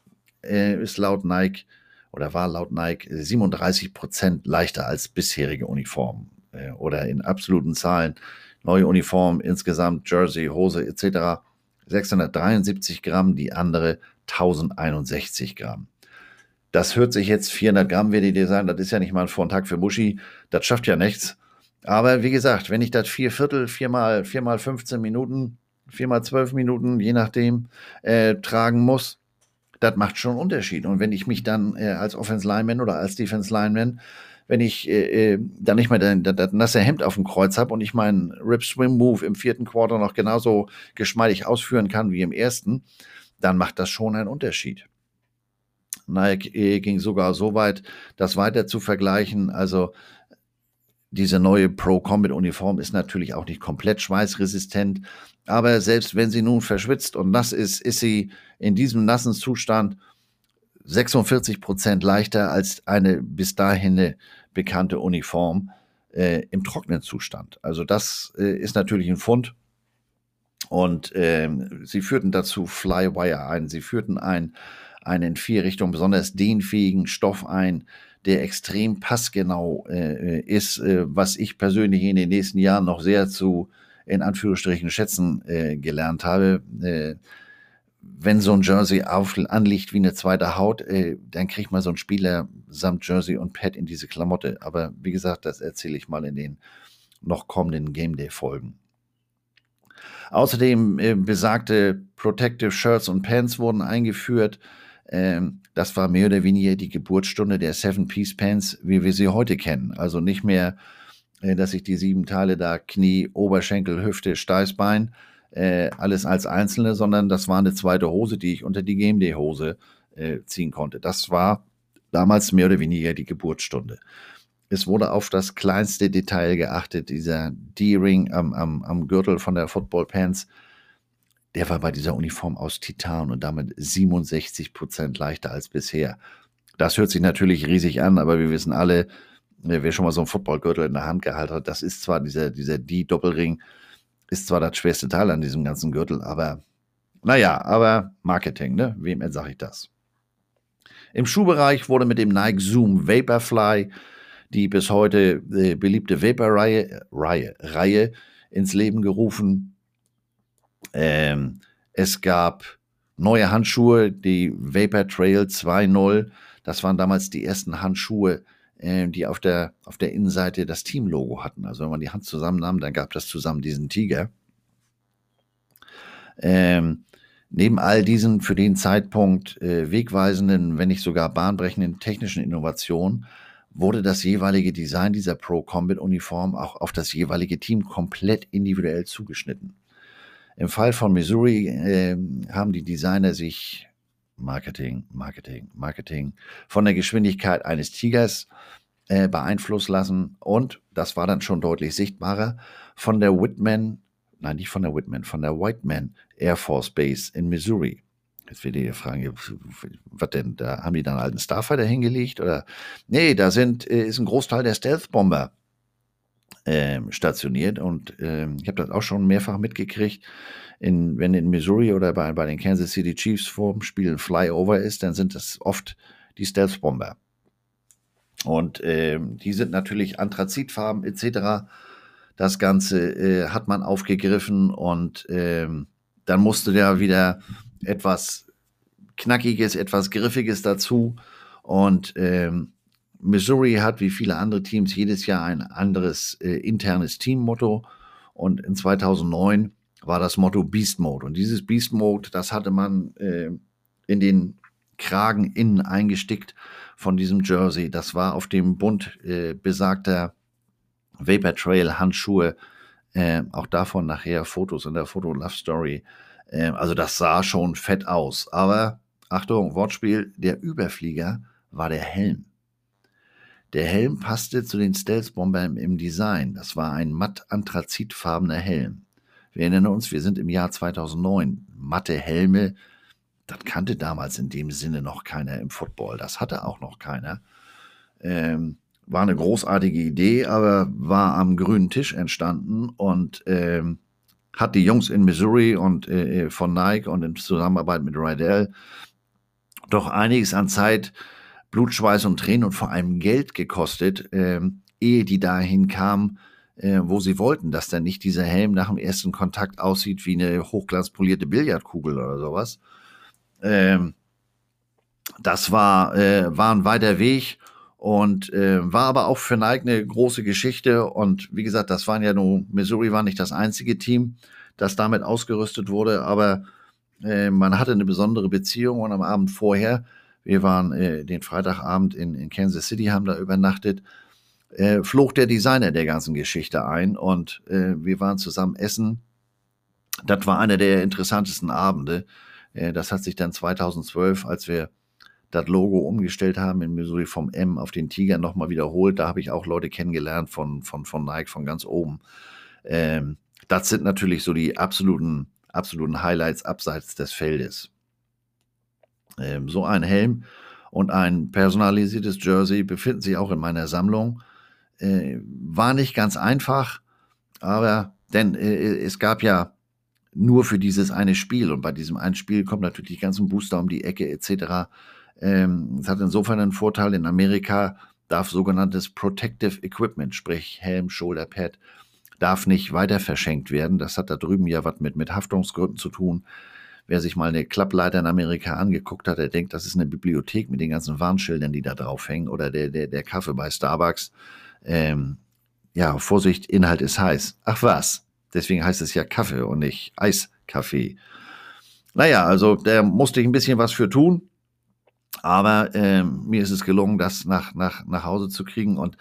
äh, ist laut Nike oder war laut Nike 37 Prozent leichter als bisherige Uniformen äh, oder in absoluten Zahlen. Neue Uniform insgesamt, Jersey, Hose etc. 673 Gramm, die andere 1061 Gramm. Das hört sich jetzt 400 Gramm, werde ich dir sagen, das ist ja nicht mal ein Vortag für Muschi, das schafft ja nichts. Aber wie gesagt, wenn ich das vier Viertel, viermal, viermal 15 Minuten, viermal 12 Minuten, je nachdem, äh, tragen muss, das macht schon einen Unterschied. Und wenn ich mich dann äh, als Offense Lineman oder als Defense Lineman, wenn ich äh, äh dann nicht mehr das, nasse Hemd auf dem Kreuz habe und ich meinen Rip Swim Move im vierten Quarter noch genauso geschmeidig ausführen kann wie im ersten, dann macht das schon einen Unterschied. Nike äh, ging sogar so weit, das weiter zu vergleichen. Also diese neue Pro Combat Uniform ist natürlich auch nicht komplett schweißresistent, aber selbst wenn sie nun verschwitzt und nass ist, ist sie in diesem nassen Zustand 46 Prozent leichter als eine bis dahin bekannte Uniform äh, im trockenen Zustand. Also das äh, ist natürlich ein Fund. Und äh, sie führten dazu Flywire ein. Sie führten ein, einen in vier Richtungen besonders dehnfähigen Stoff ein, der extrem passgenau äh, ist, äh, was ich persönlich in den nächsten Jahren noch sehr zu, in Anführungsstrichen, schätzen äh, gelernt habe. Äh, wenn so ein Jersey auf, anliegt wie eine zweite Haut, äh, dann kriegt man so einen Spieler samt Jersey und Pad in diese Klamotte. Aber wie gesagt, das erzähle ich mal in den noch kommenden Game Day Folgen. Außerdem äh, besagte Protective Shirts und Pants wurden eingeführt. Ähm, das war mehr oder weniger die Geburtsstunde der Seven-Piece-Pants, wie wir sie heute kennen. Also nicht mehr, dass ich die sieben Teile da Knie, Oberschenkel, Hüfte, Steißbein, äh, alles als einzelne, sondern das war eine zweite Hose, die ich unter die Game Day Hose äh, ziehen konnte. Das war damals mehr oder weniger die Geburtsstunde. Es wurde auf das kleinste Detail geachtet, dieser D-Ring am, am, am Gürtel von der Football Pants der war bei dieser Uniform aus Titan und damit 67 Prozent leichter als bisher. Das hört sich natürlich riesig an, aber wir wissen alle, äh, wer schon mal so einen Footballgürtel in der Hand gehalten hat, das ist zwar dieser, dieser D-Doppelring, ist zwar das schwerste Teil an diesem ganzen Gürtel, aber naja, aber Marketing, ne? Wem sage ich das? Im Schuhbereich wurde mit dem Nike Zoom Vaporfly die bis heute äh, beliebte Vapor-Reihe Reihe, Reihe ins Leben gerufen. Ähm, es gab neue Handschuhe, die Vapor Trail 2.0. Das waren damals die ersten Handschuhe, äh, die auf der, auf der Innenseite das Teamlogo hatten. Also wenn man die Hand zusammennahm, dann gab das zusammen diesen Tiger. Ähm, neben all diesen für den Zeitpunkt äh, wegweisenden, wenn nicht sogar bahnbrechenden technischen Innovationen, wurde das jeweilige Design dieser Pro Combat Uniform auch auf das jeweilige Team komplett individuell zugeschnitten. Im Fall von Missouri äh, haben die Designer sich Marketing, Marketing, Marketing von der Geschwindigkeit eines Tigers äh, beeinflussen lassen und das war dann schon deutlich sichtbarer von der Whitman, nein, nicht von der Whitman, von der Whiteman Air Force Base in Missouri. Jetzt wird ihr fragen, was denn, da haben die dann einen alten Starfighter hingelegt oder? Nee, da sind, äh, ist ein Großteil der Stealth-Bomber ähm, stationiert und ähm, ich habe das auch schon mehrfach mitgekriegt. In, wenn in Missouri oder bei, bei den Kansas City Chiefs vor dem Spiel ein Flyover ist, dann sind das oft die Stealth-Bomber. Und ähm, die sind natürlich Anthrazitfarben etc. Das Ganze äh, hat man aufgegriffen und ähm, dann musste der wieder etwas Knackiges, etwas Griffiges dazu. Und ähm, Missouri hat wie viele andere Teams jedes Jahr ein anderes äh, internes Teammotto. Und in 2009 war das Motto Beast Mode. Und dieses Beast Mode, das hatte man äh, in den Kragen innen eingestickt von diesem Jersey. Das war auf dem Bund äh, besagter Vapor Trail Handschuhe. Äh, auch davon nachher Fotos in der Foto Love Story. Äh, also das sah schon fett aus. Aber Achtung, Wortspiel, der Überflieger war der Helm. Der Helm passte zu den Stealth-Bombern im Design. Das war ein matt anthrazitfarbener Helm. Wir erinnern uns, wir sind im Jahr 2009. Matte Helme, das kannte damals in dem Sinne noch keiner im Football. Das hatte auch noch keiner. Ähm, war eine großartige Idee, aber war am grünen Tisch entstanden und ähm, hat die Jungs in Missouri und äh, von Nike und in Zusammenarbeit mit Rydell doch einiges an Zeit, Blutschweiß und Tränen und vor allem Geld gekostet, äh, ehe die dahin kamen, äh, wo sie wollten, dass dann nicht dieser Helm nach dem ersten Kontakt aussieht wie eine hochglanzpolierte Billardkugel oder sowas. Ähm, das war, äh, war ein weiter Weg und äh, war aber auch für Nike eine große Geschichte. Und wie gesagt, das waren ja nur, Missouri war nicht das einzige Team, das damit ausgerüstet wurde, aber äh, man hatte eine besondere Beziehung und am Abend vorher, wir waren äh, den Freitagabend in, in Kansas City, haben da übernachtet, äh, flog der Designer der ganzen Geschichte ein und äh, wir waren zusammen essen. Das war einer der interessantesten Abende. Äh, das hat sich dann 2012, als wir das Logo umgestellt haben in Missouri vom M auf den Tiger nochmal wiederholt. Da habe ich auch Leute kennengelernt von, von, von Nike von ganz oben. Ähm, das sind natürlich so die absoluten, absoluten Highlights abseits des Feldes. Ähm, so ein Helm und ein personalisiertes Jersey befinden sich auch in meiner Sammlung. Äh, war nicht ganz einfach, aber denn äh, es gab ja nur für dieses eine Spiel und bei diesem einen Spiel kommen natürlich die ganzen Booster um die Ecke etc. Ähm, es hat insofern einen Vorteil, in Amerika darf sogenanntes Protective Equipment, sprich Helm, Shoulder Pad, darf nicht weiter verschenkt werden. Das hat da drüben ja was mit, mit Haftungsgründen zu tun. Wer sich mal eine Klappleiter in Amerika angeguckt hat, der denkt, das ist eine Bibliothek mit den ganzen Warnschildern, die da drauf hängen oder der, der, der Kaffee bei Starbucks. Ähm, ja, Vorsicht, Inhalt ist heiß. Ach was, deswegen heißt es ja Kaffee und nicht Eiskaffee. Naja, also da musste ich ein bisschen was für tun. Aber äh, mir ist es gelungen, das nach, nach, nach Hause zu kriegen. Und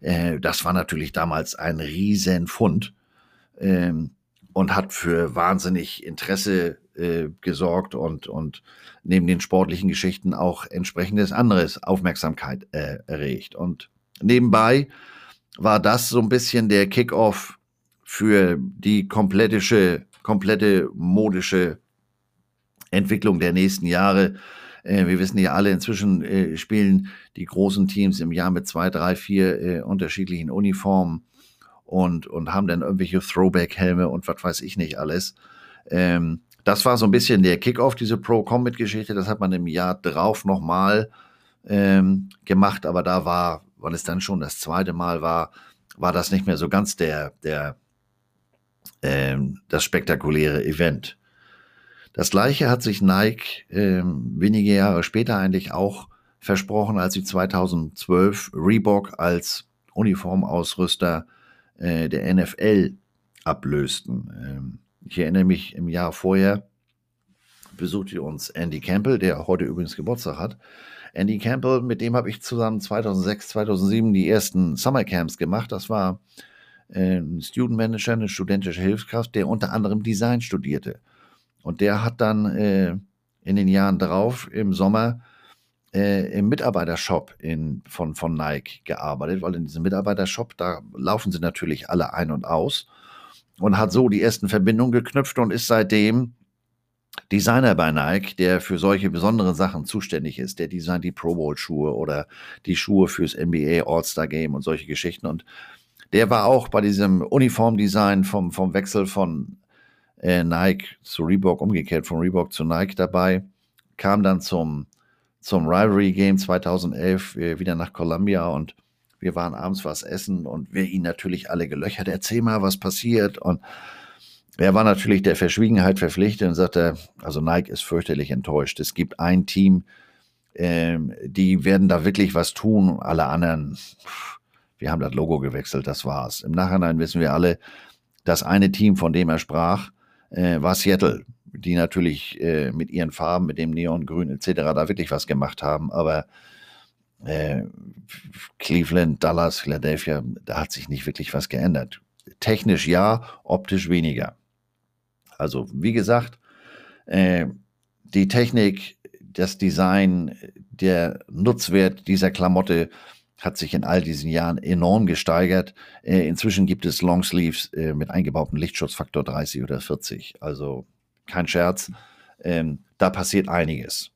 äh, das war natürlich damals ein Riesenfund ähm, und hat für wahnsinnig Interesse äh, gesorgt und, und neben den sportlichen Geschichten auch entsprechendes anderes Aufmerksamkeit äh, erregt. Und nebenbei war das so ein bisschen der Kickoff für die komplettische, komplette modische Entwicklung der nächsten Jahre äh, wir wissen ja alle, inzwischen äh, spielen die großen Teams im Jahr mit zwei, drei, vier äh, unterschiedlichen Uniformen und, und haben dann irgendwelche Throwback-Helme und was weiß ich nicht alles. Ähm, das war so ein bisschen der Kickoff, diese Pro-Combat-Geschichte. Das hat man im Jahr drauf nochmal ähm, gemacht, aber da war, weil es dann schon das zweite Mal war, war das nicht mehr so ganz der, der, ähm, das spektakuläre Event. Das gleiche hat sich Nike äh, wenige Jahre später eigentlich auch versprochen, als sie 2012 Reebok als Uniformausrüster äh, der NFL ablösten. Ähm, ich erinnere mich, im Jahr vorher besuchte uns Andy Campbell, der heute übrigens Geburtstag hat. Andy Campbell, mit dem habe ich zusammen 2006, 2007 die ersten Summercamps gemacht. Das war ein Student Manager, eine studentische Hilfskraft, der unter anderem Design studierte. Und der hat dann äh, in den Jahren darauf im Sommer äh, im Mitarbeitershop in, von, von Nike gearbeitet, weil in diesem Mitarbeitershop, da laufen sie natürlich alle ein und aus und hat so die ersten Verbindungen geknüpft und ist seitdem Designer bei Nike, der für solche besonderen Sachen zuständig ist. Der designt die Pro Bowl Schuhe oder die Schuhe fürs NBA All-Star Game und solche Geschichten. Und der war auch bei diesem Uniformdesign vom, vom Wechsel von äh, Nike zu Reebok, umgekehrt von Reebok zu Nike dabei, kam dann zum, zum Rivalry Game 2011 äh, wieder nach Columbia und wir waren abends was essen und wir ihn natürlich alle gelöchert. Erzähl mal, was passiert. Und er war natürlich der Verschwiegenheit verpflichtet und sagte, also Nike ist fürchterlich enttäuscht. Es gibt ein Team, ähm, die werden da wirklich was tun. Alle anderen, wir haben das Logo gewechselt, das war's. Im Nachhinein wissen wir alle, das eine Team, von dem er sprach, äh, war Seattle, die natürlich äh, mit ihren Farben, mit dem Neongrün etc. da wirklich was gemacht haben. Aber äh, Cleveland, Dallas, Philadelphia, da hat sich nicht wirklich was geändert. Technisch ja, optisch weniger. Also wie gesagt, äh, die Technik, das Design, der Nutzwert dieser Klamotte hat sich in all diesen Jahren enorm gesteigert. Äh, inzwischen gibt es Longsleeves äh, mit eingebautem Lichtschutzfaktor 30 oder 40. Also kein Scherz. Ähm, da passiert einiges.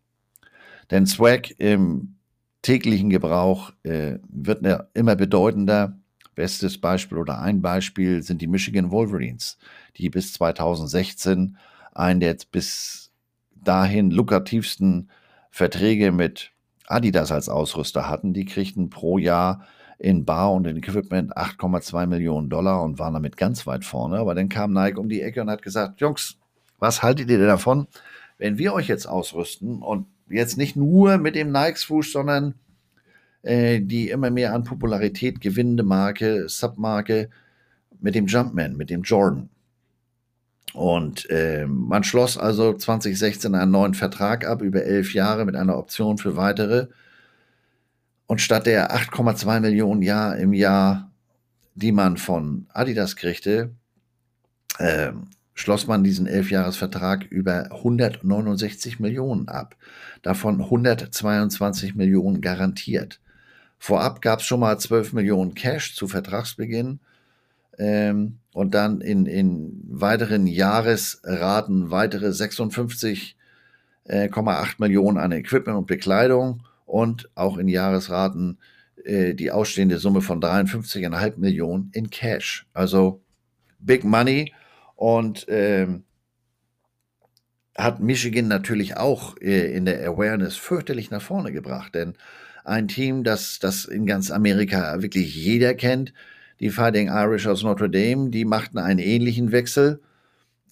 Denn Swag im täglichen Gebrauch äh, wird ne, immer bedeutender. Bestes Beispiel oder ein Beispiel sind die Michigan Wolverines, die bis 2016 einen der bis dahin lukrativsten Verträge mit Adidas als Ausrüster hatten. Die kriegten pro Jahr in Bar und in Equipment 8,2 Millionen Dollar und waren damit ganz weit vorne. Aber dann kam Nike um die Ecke und hat gesagt, Jungs, was haltet ihr denn davon, wenn wir euch jetzt ausrüsten und jetzt nicht nur mit dem Nike-Swoosh, sondern äh, die immer mehr an Popularität gewinnende Marke, Submarke mit dem Jumpman, mit dem Jordan. Und äh, man schloss also 2016 einen neuen Vertrag ab über elf Jahre mit einer Option für weitere. Und statt der 8,2 Millionen Jahr im Jahr, die man von Adidas kriegte, äh, schloss man diesen Elfjahresvertrag über 169 Millionen ab. Davon 122 Millionen garantiert. Vorab gab es schon mal 12 Millionen Cash zu Vertragsbeginn ähm, und dann in, in weiteren Jahresraten weitere 56,8 äh, Millionen an Equipment und Bekleidung und auch in Jahresraten äh, die ausstehende Summe von 53,5 Millionen in Cash. Also Big Money und ähm, hat Michigan natürlich auch äh, in der Awareness fürchterlich nach vorne gebracht, denn ein Team, das, das in ganz Amerika wirklich jeder kennt, die Fighting Irish aus Notre Dame, die machten einen ähnlichen Wechsel.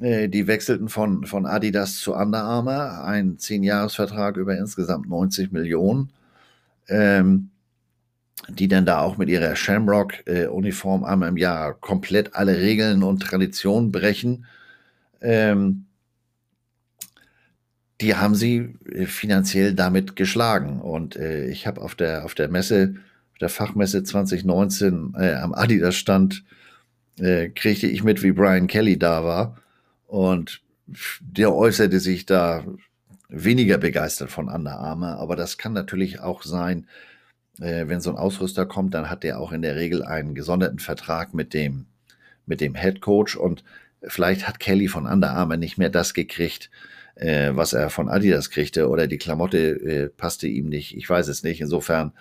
Äh, die wechselten von, von Adidas zu Under Armour, ein 10-Jahres-Vertrag über insgesamt 90 Millionen, ähm, die dann da auch mit ihrer Shamrock-Uniform einmal im Jahr komplett alle Regeln und Traditionen brechen. Ähm, die haben sie äh, finanziell damit geschlagen. Und äh, ich habe auf der, auf der Messe, der Fachmesse 2019 äh, am Adidas-Stand, äh, kriegte ich mit, wie Brian Kelly da war. Und der äußerte sich da weniger begeistert von Under Armour. Aber das kann natürlich auch sein, äh, wenn so ein Ausrüster kommt, dann hat der auch in der Regel einen gesonderten Vertrag mit dem, mit dem Head Coach. Und vielleicht hat Kelly von Under Armour nicht mehr das gekriegt, äh, was er von Adidas kriegte oder die Klamotte äh, passte ihm nicht. Ich weiß es nicht. Insofern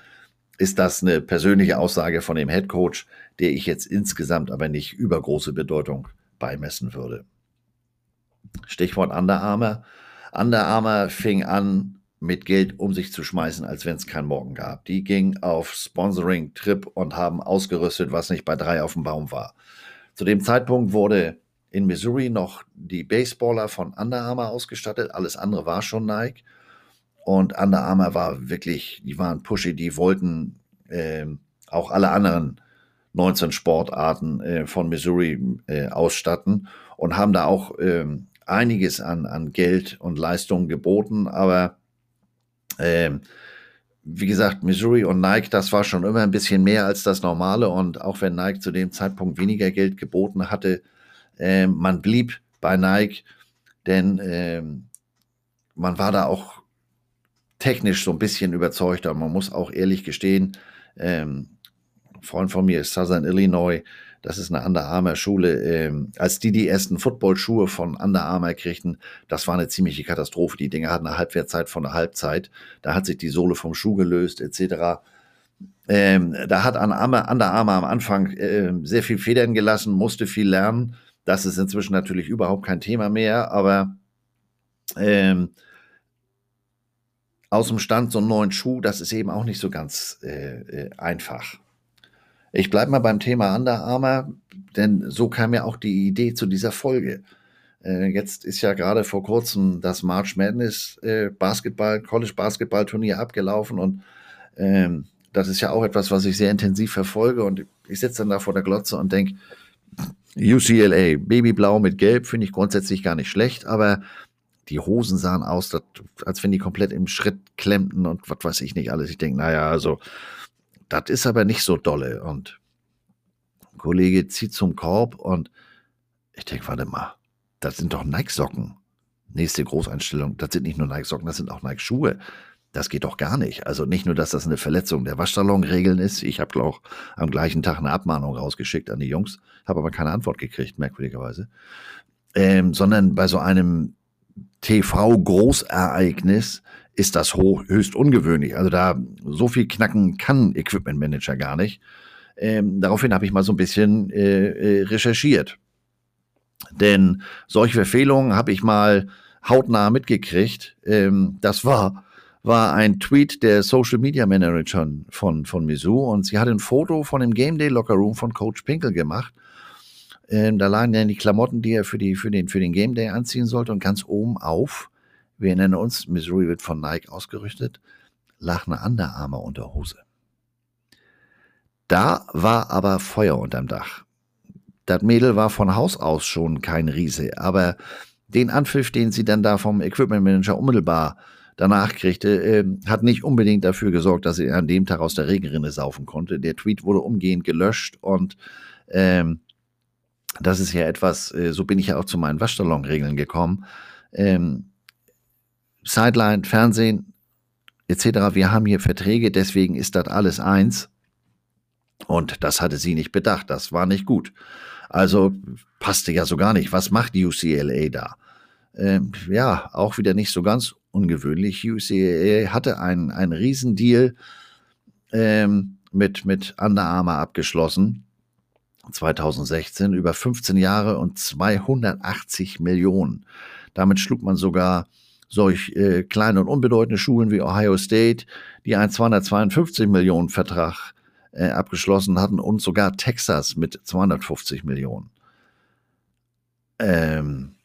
ist das eine persönliche Aussage von dem Head Coach, der ich jetzt insgesamt aber nicht übergroße Bedeutung beimessen würde. Stichwort Under Armour. Under Armour fing an, mit Geld um sich zu schmeißen, als wenn es keinen Morgen gab. Die gingen auf Sponsoring-Trip und haben ausgerüstet, was nicht bei drei auf dem Baum war. Zu dem Zeitpunkt wurde in Missouri noch die Baseballer von Under Armour ausgestattet. Alles andere war schon Nike. Und Under Armour war wirklich, die waren pushy, die wollten äh, auch alle anderen 19 Sportarten äh, von Missouri äh, ausstatten und haben da auch ähm, einiges an, an Geld und Leistungen geboten. Aber ähm, wie gesagt, Missouri und Nike, das war schon immer ein bisschen mehr als das Normale. Und auch wenn Nike zu dem Zeitpunkt weniger Geld geboten hatte, äh, man blieb bei Nike, denn man war da auch technisch so ein bisschen überzeugter. Man muss auch ehrlich gestehen, ähm, ein Freund von mir ist Southern Illinois, das ist eine Under Armour Schule. Ähm, als die die ersten Footballschuhe von Under Armour kriegten, das war eine ziemliche Katastrophe. Die Dinger hatten eine Halbwertzeit von einer Halbzeit. Da hat sich die Sohle vom Schuh gelöst, etc. Ähm, da hat Under Armour, am Anfang äh, sehr viel Federn gelassen, musste viel lernen. Das ist inzwischen natürlich überhaupt kein Thema mehr, aber ähm, aus dem Stand so einen neuen Schuh, das ist eben auch nicht so ganz äh, äh einfach. Ich bleibe mal beim Thema Under Armour, denn so kam ja auch die Idee zu dieser Folge. Äh, jetzt ist ja gerade vor kurzem das March Madness äh, Basketball, College Basketball Turnier abgelaufen und ähm, das ist ja auch etwas, was ich sehr intensiv verfolge und ich sitze dann da vor der Glotze und denke, UCLA, Babyblau mit Gelb finde ich grundsätzlich gar nicht schlecht, aber die Hosen sahen aus, als wenn die komplett im Schritt klemmten und was weiß ich nicht alles. Ich denke, naja, also das ist aber nicht so dolle. Und ein Kollege zieht zum Korb und ich denke, warte mal, das sind doch Nike-Socken. Nächste Großeinstellung, das sind nicht nur Nike-Socken, das sind auch Nike-Schuhe. Das geht doch gar nicht. Also nicht nur, dass das eine Verletzung der Waschsalonregeln ist. Ich habe auch am gleichen Tag eine Abmahnung rausgeschickt an die Jungs, habe aber keine Antwort gekriegt, merkwürdigerweise. Ähm, sondern bei so einem TV-Großereignis ist das hoch, höchst ungewöhnlich. Also da so viel knacken kann Equipment Manager gar nicht. Ähm, daraufhin habe ich mal so ein bisschen äh, äh, recherchiert. Denn solche Verfehlungen habe ich mal hautnah mitgekriegt. Ähm, das war, war ein Tweet der Social Media Managerin von, von Mizzou und sie hat ein Foto von dem Game Day Locker Room von Coach Pinkel gemacht. Ähm, da lagen dann die Klamotten, die er für, die, für, den, für den Game Day anziehen sollte und ganz oben auf wir nennen uns, Missouri wird von Nike ausgerüstet, lag eine Under Armour Unterhose. Da war aber Feuer unterm Dach. Das Mädel war von Haus aus schon kein Riese, aber den Anpfiff, den sie dann da vom Equipment Manager unmittelbar danach kriegte, äh, hat nicht unbedingt dafür gesorgt, dass sie an dem Tag aus der Regenrinne saufen konnte. Der Tweet wurde umgehend gelöscht und ähm, das ist ja etwas, äh, so bin ich ja auch zu meinen Waschsalonregeln gekommen. Ähm, Sideline, Fernsehen etc. Wir haben hier Verträge, deswegen ist das alles eins. Und das hatte sie nicht bedacht. Das war nicht gut. Also passte ja so gar nicht. Was macht UCLA da? Ähm, ja, auch wieder nicht so ganz ungewöhnlich. UCLA hatte einen, einen Riesendeal ähm, mit, mit Under Armour abgeschlossen. 2016 über 15 Jahre und 280 Millionen. Damit schlug man sogar solch äh, kleine und unbedeutende Schulen wie Ohio State, die einen 252 Millionen Vertrag äh, abgeschlossen hatten und sogar Texas mit 250 Millionen. Ähm,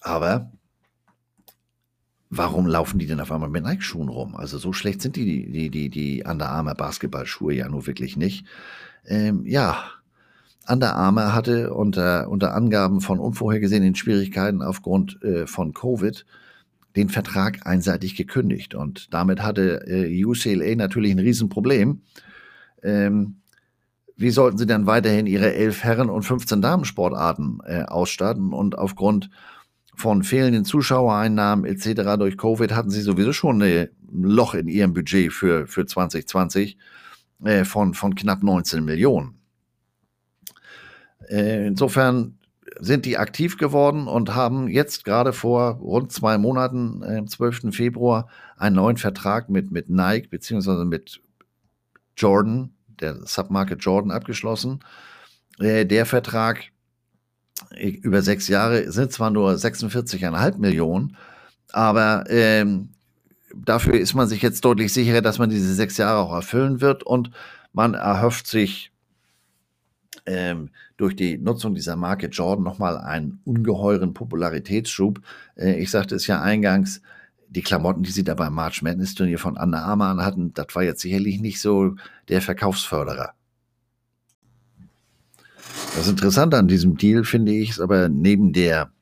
aber warum laufen die denn auf einmal mit Nike-Schuhen rum? Also so schlecht sind die, die, die, die Under Armour Basketballschuhe ja nur wirklich nicht. Ähm, ja, Under Armour hatte unter, unter Angaben von unvorhergesehenen Schwierigkeiten aufgrund äh, von Covid den Vertrag einseitig gekündigt. Und damit hatte äh, UCLA natürlich ein Riesenproblem. Ähm, wie sollten sie dann weiterhin ihre elf Herren- und 15 Damensportarten äh, ausstatten? Und aufgrund von fehlenden Zuschauereinnahmen etc. durch Covid hatten sie sowieso schon ein Loch in ihrem Budget für, für 2020 äh, von, von knapp 19 Millionen. Äh, insofern sind die aktiv geworden und haben jetzt gerade vor rund zwei Monaten, am 12. Februar, einen neuen Vertrag mit, mit Nike beziehungsweise mit Jordan, der Submarket Jordan, abgeschlossen. Äh, der Vertrag äh, über sechs Jahre sind zwar nur 46,5 Millionen, aber ähm, dafür ist man sich jetzt deutlich sicherer, dass man diese sechs Jahre auch erfüllen wird und man erhofft sich ähm, durch die Nutzung dieser Marke Jordan nochmal einen ungeheuren Popularitätsschub. Äh, ich sagte es ja eingangs, die Klamotten, die sie da beim March Madness Turnier von Under Armour hatten, das war jetzt sicherlich nicht so der Verkaufsförderer. Das Interessante an diesem Deal finde ich ist aber neben der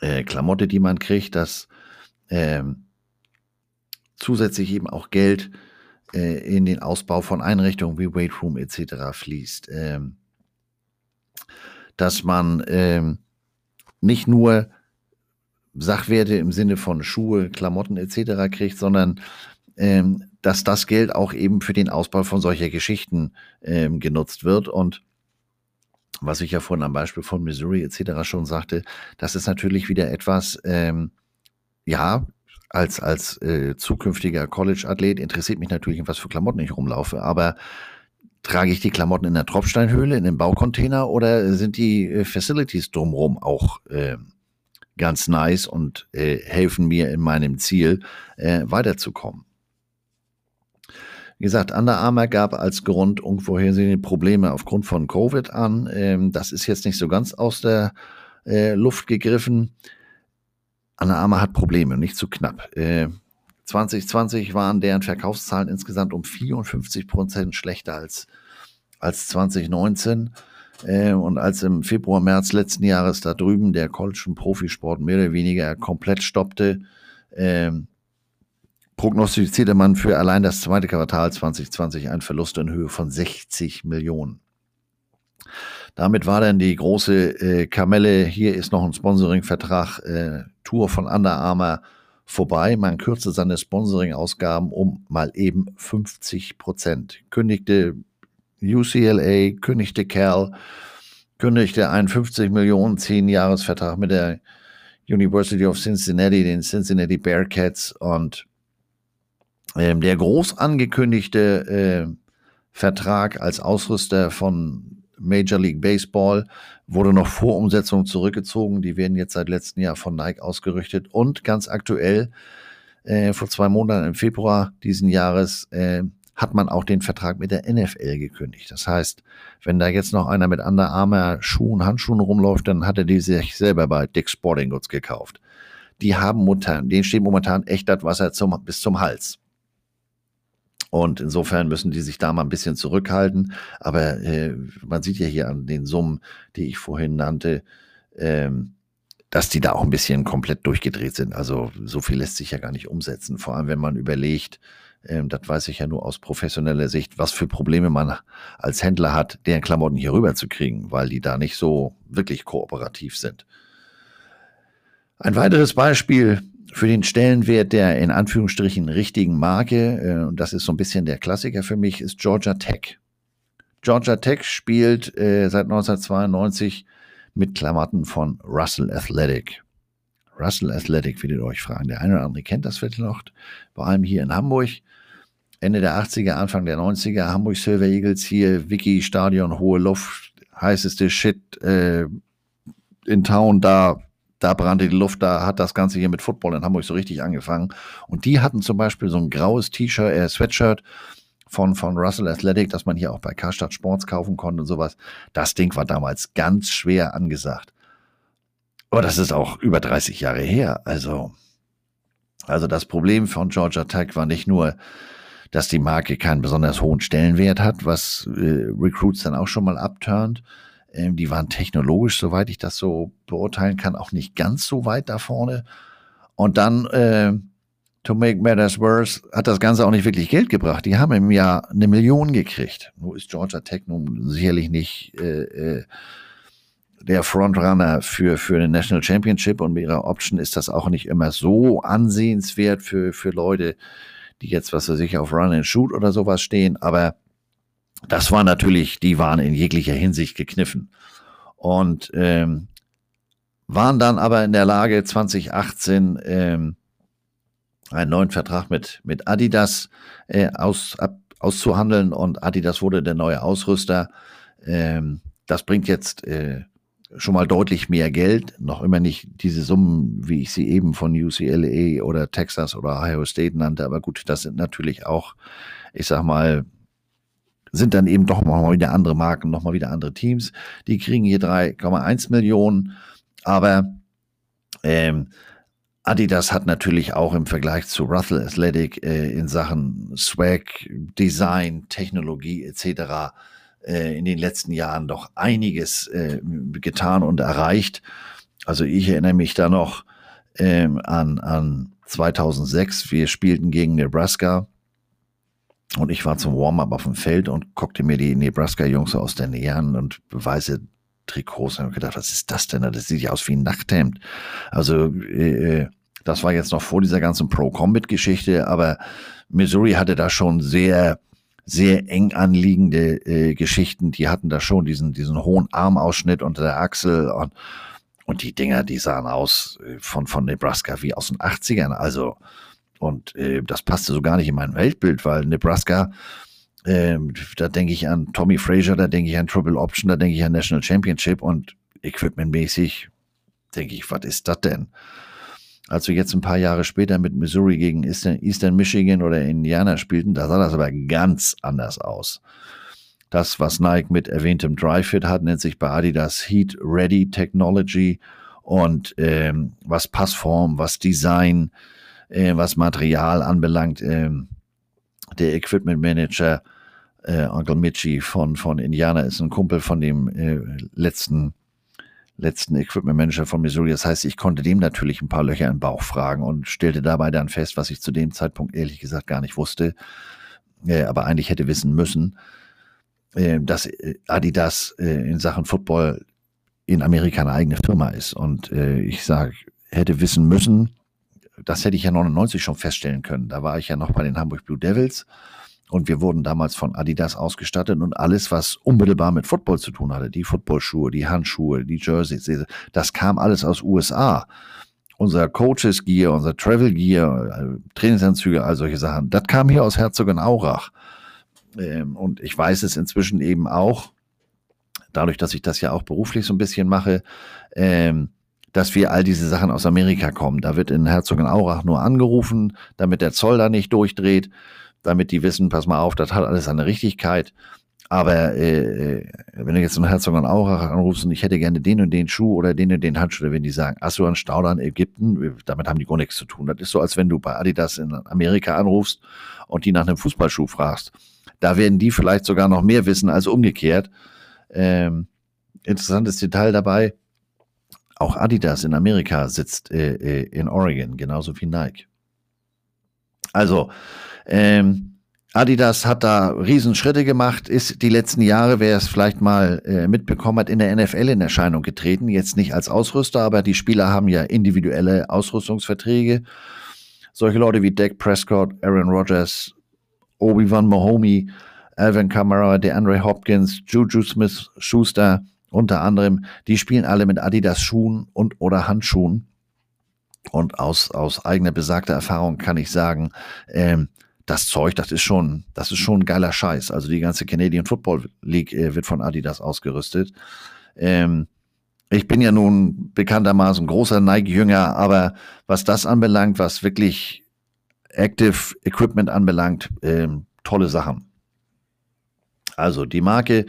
äh, Klamotte, die man kriegt, dass äh, zusätzlich eben auch Geld äh, in den Ausbau von Einrichtungen wie Weight Room etc. fließt. Ähm, dass man ähm, nicht nur Sachwerte im Sinne von Schuhe, Klamotten etc. kriegt, sondern ähm, dass das Geld auch eben für den Ausbau von solcher Geschichten ähm, genutzt wird. Und was ich ja vorhin am Beispiel von Missouri etc. schon sagte, das ist natürlich wieder etwas, ähm, ja, als, als äh, zukünftiger College-Athlet interessiert mich natürlich, was für Klamotten ich rumlaufe, aber trage ich die Klamotten in der Tropfsteinhöhle, in dem Baucontainer oder sind die äh, Facilities drumherum auch äh, ganz nice und äh, helfen mir in meinem Ziel äh, weiterzukommen? Wie gesagt, Under Armour gab als Grund unvorhersehene Probleme aufgrund von Covid an. Ähm, das ist jetzt nicht so ganz aus der äh, Luft gegriffen. Under Armour hat Probleme, nicht zu knapp. Äh, 2020 waren deren Verkaufszahlen insgesamt um 54 Prozent schlechter als, als 2019. Äh, und als im Februar, März letzten Jahres da drüben der und Profisport mehr oder weniger komplett stoppte, äh, prognostizierte man für allein das zweite Quartal 2020 einen Verlust in Höhe von 60 Millionen. Damit war dann die große äh, Kamelle, hier ist noch ein Sponsoring-Vertrag, äh, Tour von Under Armour vorbei. Man kürzte seine Sponsoring-Ausgaben um mal eben 50 Prozent. Kündigte UCLA, kündigte Cal, kündigte einen 50 Millionen 10-Jahres-Vertrag mit der University of Cincinnati, den Cincinnati Bearcats und ähm, der groß angekündigte äh, Vertrag als Ausrüster von Major League Baseball wurde noch vor Umsetzung zurückgezogen. Die werden jetzt seit letztem Jahr von Nike ausgerichtet und ganz aktuell äh, vor zwei Monaten im Februar diesen Jahres äh, hat man auch den Vertrag mit der NFL gekündigt. Das heißt, wenn da jetzt noch einer mit Under Armour Schuhen, Handschuhen rumläuft, dann hat er die sich selber bei Dick Sporting Goods gekauft. Die haben momentan, denen steht momentan echt das Wasser zum, bis zum Hals. Und insofern müssen die sich da mal ein bisschen zurückhalten. Aber äh, man sieht ja hier an den Summen, die ich vorhin nannte, ähm, dass die da auch ein bisschen komplett durchgedreht sind. Also so viel lässt sich ja gar nicht umsetzen. Vor allem, wenn man überlegt, ähm, das weiß ich ja nur aus professioneller Sicht, was für Probleme man als Händler hat, deren Klamotten hier rüber zu kriegen, weil die da nicht so wirklich kooperativ sind. Ein weiteres Beispiel für den Stellenwert der in Anführungsstrichen richtigen Marke, äh, und das ist so ein bisschen der Klassiker für mich, ist Georgia Tech. Georgia Tech spielt äh, seit 1992 mit Klamotten von Russell Athletic. Russell Athletic, werdet ihr euch fragen. Der eine oder andere kennt das vielleicht noch, vor allem hier in Hamburg. Ende der 80er, Anfang der 90er, Hamburg Silver Eagles hier, Wiki Stadion, hohe Luft, heißeste Shit äh, in Town, da da brannte die Luft, da hat das Ganze hier mit Football in Hamburg so richtig angefangen. Und die hatten zum Beispiel so ein graues T-Shirt, äh, Sweatshirt von, von Russell Athletic, das man hier auch bei Karstadt Sports kaufen konnte und sowas. Das Ding war damals ganz schwer angesagt. Aber das ist auch über 30 Jahre her. Also, also das Problem von Georgia Tech war nicht nur, dass die Marke keinen besonders hohen Stellenwert hat, was äh, Recruits dann auch schon mal abturnt, ähm, die waren technologisch, soweit ich das so beurteilen kann, auch nicht ganz so weit da vorne. Und dann, äh, to make matters worse, hat das Ganze auch nicht wirklich Geld gebracht. Die haben im Jahr eine Million gekriegt. Nur ist Georgia Tech nun sicherlich nicht äh, äh, der Frontrunner für, für eine National Championship und mit ihrer Option ist das auch nicht immer so ansehenswert für, für Leute, die jetzt, was weiß ich, auf Run and Shoot oder sowas stehen. Aber das war natürlich, die waren in jeglicher Hinsicht gekniffen. Und ähm, waren dann aber in der Lage, 2018 ähm, einen neuen Vertrag mit, mit Adidas äh, aus, ab, auszuhandeln und Adidas wurde der neue Ausrüster. Ähm, das bringt jetzt äh, schon mal deutlich mehr Geld, noch immer nicht diese Summen, wie ich sie eben von UCLA oder Texas oder Ohio State nannte, aber gut, das sind natürlich auch, ich sag mal, sind dann eben doch mal wieder andere Marken, noch mal wieder andere Teams. Die kriegen hier 3,1 Millionen, aber ähm, Adidas hat natürlich auch im Vergleich zu Russell Athletic äh, in Sachen Swag, Design, Technologie etc. Äh, in den letzten Jahren doch einiges äh, getan und erreicht. Also ich erinnere mich da noch ähm, an, an 2006. Wir spielten gegen Nebraska und ich war zum Warm-up auf dem Feld und guckte mir die Nebraska-Jungs aus der Nähe an und Beweise Trikots. Und ich gedacht, was ist das denn? Das sieht ja aus wie ein Nachthemd. Also, äh, das war jetzt noch vor dieser ganzen Pro-Combat-Geschichte, aber Missouri hatte da schon sehr, sehr eng anliegende äh, Geschichten. Die hatten da schon diesen, diesen hohen Armausschnitt unter der Achsel und, und die Dinger, die sahen aus äh, von, von Nebraska wie aus den 80ern. Also, und äh, das passte so gar nicht in mein Weltbild, weil Nebraska, äh, da denke ich an Tommy Frazier, da denke ich an Triple Option, da denke ich an National Championship und equipmentmäßig denke ich, was ist das denn? als wir jetzt ein paar Jahre später mit Missouri gegen Eastern, Michigan oder Indiana spielten, da sah das aber ganz anders aus. Das, was Nike mit erwähntem Dry-Fit hat, nennt sich bei Adidas Heat Ready Technology und ähm, was Passform, was Design, äh, was Material anbelangt, äh, der Equipment Manager äh, Onkel Mitchie von, von Indiana ist ein Kumpel von dem äh, letzten letzten Equipment Manager von Missouri. Das heißt, ich konnte dem natürlich ein paar Löcher im Bauch fragen und stellte dabei dann fest, was ich zu dem Zeitpunkt ehrlich gesagt gar nicht wusste, äh, aber eigentlich hätte wissen müssen, äh, dass äh, Adidas äh, in Sachen Football in Amerika eine eigene Firma ist. Und äh, ich sage, hätte wissen müssen, das hätte ich ja 99 schon feststellen können. Da war ich ja noch bei den Hamburg Blue Devils und wir wurden damals von Adidas ausgestattet und alles, was unmittelbar mit Football zu tun hatte, die Footballschuhe, die Handschuhe, die Jerseys, das kam alles aus USA. Unser Coaches Gear, unser Travel Gear, äh, Trainingsanzüge, all solche Sachen, das kam hier aus Herzogenaurach. Ähm, und ich weiß es inzwischen eben auch, dadurch, dass ich das ja auch beruflich so ein bisschen mache, ähm, dass wir all diese Sachen aus Amerika kommen. Da wird in Herzogenaurach nur angerufen, damit der Zoll da nicht durchdreht damit die wissen, pass mal auf, das hat alles eine Richtigkeit. Aber äh, äh wenn du jetzt einen Herzog und Aurach anrufst und ich hätte gerne den und den Schuh oder den und den Handschuh, dann werden die sagen, Stauder in Ägypten? Damit haben die gar nichts zu tun. Das ist so, als wenn du bei Adidas in Amerika anrufst und die nach einem Fußballschuh fragst. Da werden die vielleicht sogar noch mehr wissen als umgekehrt. Ähm, interessantes Detail dabei, auch Adidas in Amerika sitzt äh, äh in Oregon, genauso wie Nike. Also, ähm, Adidas hat da Riesenschritte gemacht, ist die letzten Jahre, wer es vielleicht mal äh, mitbekommen hat, in der NFL in Erscheinung getreten. Jetzt nicht als Ausrüster, aber die Spieler haben ja individuelle Ausrüstungsverträge. Solche Leute wie Dak Prescott, Aaron Rodgers, Obi-Wan Mahomey, Alvin Kamara, DeAndre Hopkins, Juju Smith Schuster unter anderem, die spielen alle mit Adidas Schuhen und oder Handschuhen. Und aus, aus eigener besagter Erfahrung kann ich sagen, ähm, das Zeug, das ist schon, das ist schon ein geiler Scheiß. Also die ganze Canadian Football League äh, wird von Adidas ausgerüstet. Ähm, ich bin ja nun bekanntermaßen großer Nike-Jünger, aber was das anbelangt, was wirklich Active Equipment anbelangt, ähm, tolle Sachen. Also die Marke,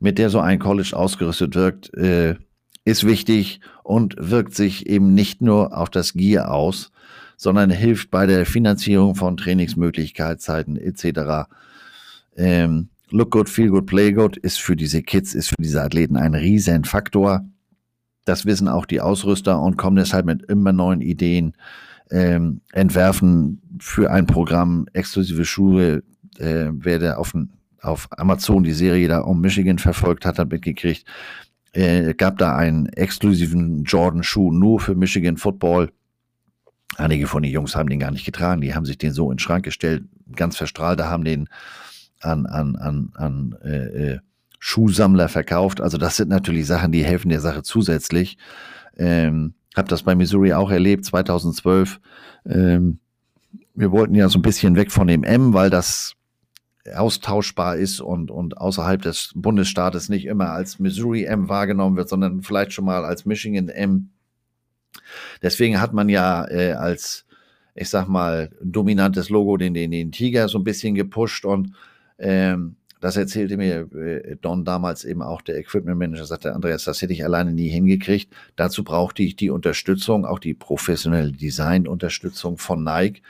mit der so ein College ausgerüstet wirkt, äh, ist wichtig und wirkt sich eben nicht nur auf das Gear aus, sondern hilft bei der Finanzierung von Trainingsmöglichkeiten etc. Ähm, Look good, feel good, play good ist für diese Kids, ist für diese Athleten ein riesen Faktor. Das wissen auch die Ausrüster und kommen deshalb mit immer neuen Ideen, ähm, entwerfen für ein Programm exklusive Schuhe. Äh, wer der auf, auf Amazon die Serie da um Michigan verfolgt hat, hat mitgekriegt, äh, gab da einen exklusiven Jordan-Schuh nur für Michigan Football. Einige von den Jungs haben den gar nicht getragen, die haben sich den so in den Schrank gestellt, ganz verstrahlt, haben den an, an, an, an äh, äh, Schuhsammler verkauft. Also das sind natürlich Sachen, die helfen der Sache zusätzlich. Ähm, hab das bei Missouri auch erlebt, 2012. Ähm, wir wollten ja so ein bisschen weg von dem M, weil das austauschbar ist und, und außerhalb des Bundesstaates nicht immer als Missouri M wahrgenommen wird, sondern vielleicht schon mal als Michigan M. Deswegen hat man ja äh, als, ich sag mal, dominantes Logo den, den, den Tiger so ein bisschen gepusht und ähm, das erzählte mir äh, Don damals eben auch, der Equipment Manager, sagte Andreas, das hätte ich alleine nie hingekriegt. Dazu brauchte ich die Unterstützung, auch die professionelle Design-Unterstützung von Nike.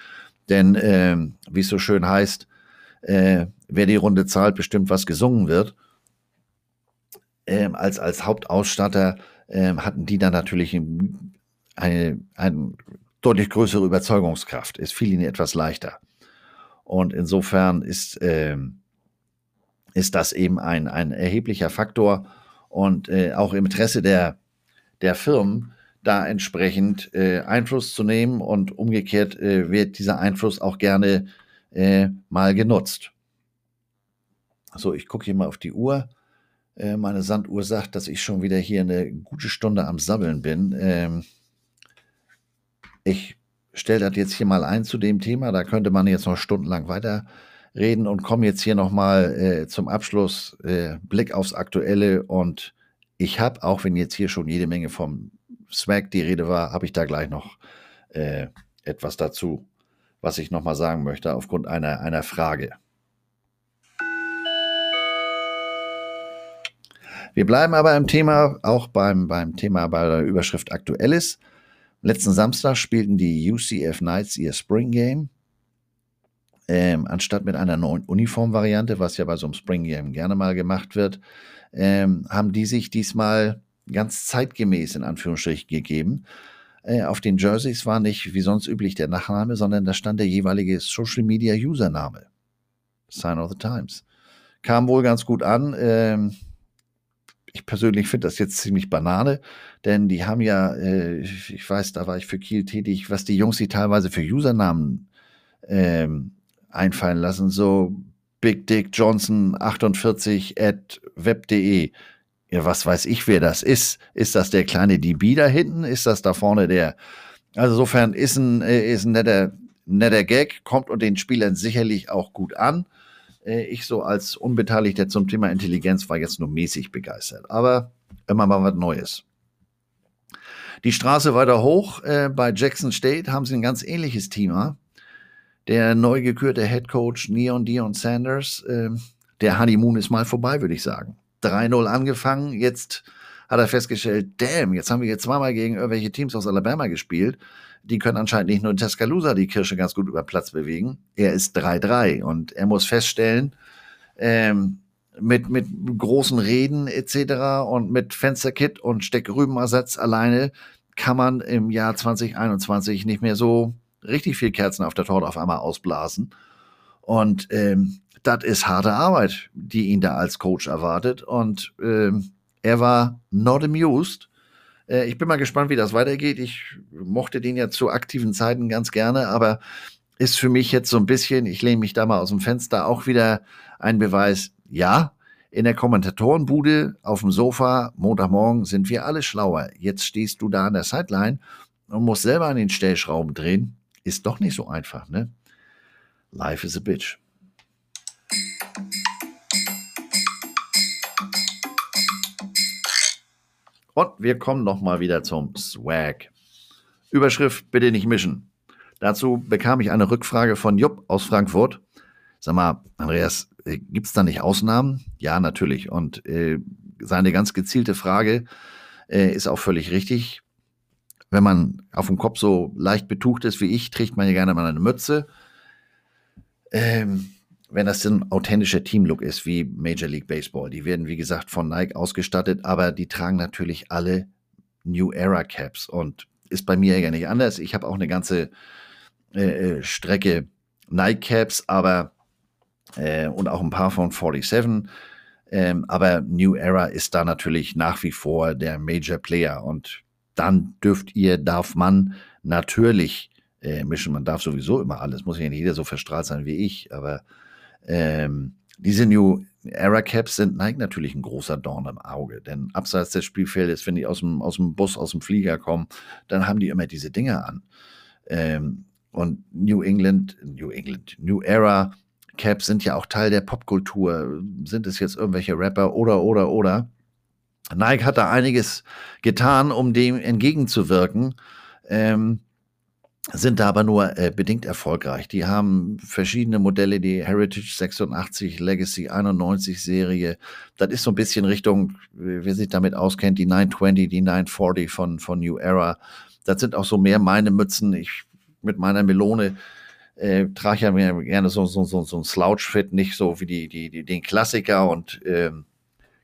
Denn, ähm, wie es so schön heißt, äh, wer die Runde zahlt, bestimmt, was gesungen wird. Ähm, als, als Hauptausstatter ähm, hatten die dann natürlich eine, eine deutlich größere Überzeugungskraft. Es fiel ihnen etwas leichter. Und insofern ist, ähm, ist das eben ein, ein erheblicher Faktor. und äh, auch im Interesse der, der Firmen da entsprechend äh, Einfluss zu nehmen und umgekehrt äh, wird dieser Einfluss auch gerne äh, mal genutzt. So, ich gucke hier mal auf die Uhr. Äh, meine Sanduhr sagt, dass ich schon wieder hier eine gute Stunde am Sabbeln bin. Ähm, ich stelle das jetzt hier mal ein zu dem Thema. Da könnte man jetzt noch stundenlang weiterreden und komme jetzt hier nochmal äh, zum Abschluss äh, Blick aufs Aktuelle. Und ich habe, auch wenn jetzt hier schon jede Menge vom Swag die Rede war, habe ich da gleich noch äh, etwas dazu, was ich nochmal sagen möchte, aufgrund einer, einer Frage. Wir bleiben aber im Thema, auch beim, beim Thema bei der Überschrift Aktuelles. Letzten Samstag spielten die UCF Knights ihr Spring Game. Ähm, anstatt mit einer neuen Uniformvariante, was ja bei so einem Spring Game gerne mal gemacht wird, ähm, haben die sich diesmal ganz zeitgemäß in Anführungsstrichen gegeben. Äh, auf den Jerseys war nicht wie sonst üblich der Nachname, sondern da stand der jeweilige Social Media Username. Sign of the Times. Kam wohl ganz gut an. Ähm, ich persönlich finde das jetzt ziemlich Banane, denn die haben ja, äh, ich weiß, da war ich für Kiel tätig, was die Jungs, die teilweise für Usernamen ähm, einfallen lassen, so Big Dick Johnson 48 at web.de. Ja, was weiß ich, wer das ist. Ist das der kleine DB da hinten? Ist das da vorne der? Also insofern ist ein, äh, ist ein netter, netter Gag, kommt und den Spielern sicherlich auch gut an. Äh, ich so als Unbeteiligter zum Thema Intelligenz war jetzt nur mäßig begeistert. Aber immer mal was Neues. Die Straße weiter hoch äh, bei Jackson State haben sie ein ganz ähnliches Thema. Der neu gekürte Head Coach Neon Dion Sanders, äh, der Honeymoon ist mal vorbei, würde ich sagen. 3-0 angefangen, jetzt hat er festgestellt, damn, jetzt haben wir hier zweimal gegen irgendwelche Teams aus Alabama gespielt die können anscheinend nicht nur in Tuscaloosa die Kirsche ganz gut über Platz bewegen. Er ist 3-3 und er muss feststellen, ähm, mit, mit großen Reden etc. und mit Fensterkit und Steckrübenersatz alleine kann man im Jahr 2021 nicht mehr so richtig viel Kerzen auf der Torte auf einmal ausblasen. Und ähm, das ist harte Arbeit, die ihn da als Coach erwartet. Und ähm, er war not amused äh, ich bin mal gespannt, wie das weitergeht. Ich mochte den ja zu aktiven Zeiten ganz gerne, aber ist für mich jetzt so ein bisschen, ich lehne mich da mal aus dem Fenster, auch wieder ein Beweis, ja, in der Kommentatorenbude auf dem Sofa, Montagmorgen, sind wir alle schlauer. Jetzt stehst du da an der Sideline und musst selber an den Stellschrauben drehen. Ist doch nicht so einfach, ne? Life is a bitch. Und wir kommen nochmal wieder zum Swag. Überschrift bitte nicht mischen. Dazu bekam ich eine Rückfrage von Jupp aus Frankfurt. Sag mal, Andreas, äh, gibt es da nicht Ausnahmen? Ja, natürlich. Und äh, seine ganz gezielte Frage äh, ist auch völlig richtig. Wenn man auf dem Kopf so leicht betucht ist wie ich, trägt man ja gerne mal eine Mütze. Ähm, wenn das ein authentischer Teamlook ist, wie Major League Baseball. Die werden, wie gesagt, von Nike ausgestattet, aber die tragen natürlich alle New Era Caps und ist bei mir ja nicht anders. Ich habe auch eine ganze äh, äh Strecke Nike Caps, aber äh, und auch ein paar von 47. Ähm, aber New Era ist da natürlich nach wie vor der Major Player und dann dürft ihr, darf man natürlich äh, mischen. Man darf sowieso immer alles, muss ja nicht jeder so verstrahlt sein wie ich, aber ähm, diese New Era Caps sind Nike natürlich ein großer Dorn im Auge, denn abseits des Spielfeldes, wenn die aus dem, aus dem Bus, aus dem Flieger kommen, dann haben die immer diese Dinger an. Ähm, und New England, New England, New Era Caps sind ja auch Teil der Popkultur. Sind es jetzt irgendwelche Rapper oder, oder, oder? Nike hat da einiges getan, um dem entgegenzuwirken. Ähm, sind da aber nur äh, bedingt erfolgreich. Die haben verschiedene Modelle, die Heritage 86, Legacy 91 Serie. Das ist so ein bisschen Richtung, wer sich damit auskennt, die 920, die 940 von, von New Era. Das sind auch so mehr meine Mützen. Ich mit meiner Melone äh, trage ja mir gerne so, so, so, so ein Slouch-Fit, nicht so wie die, die, die, den Klassiker und ähm,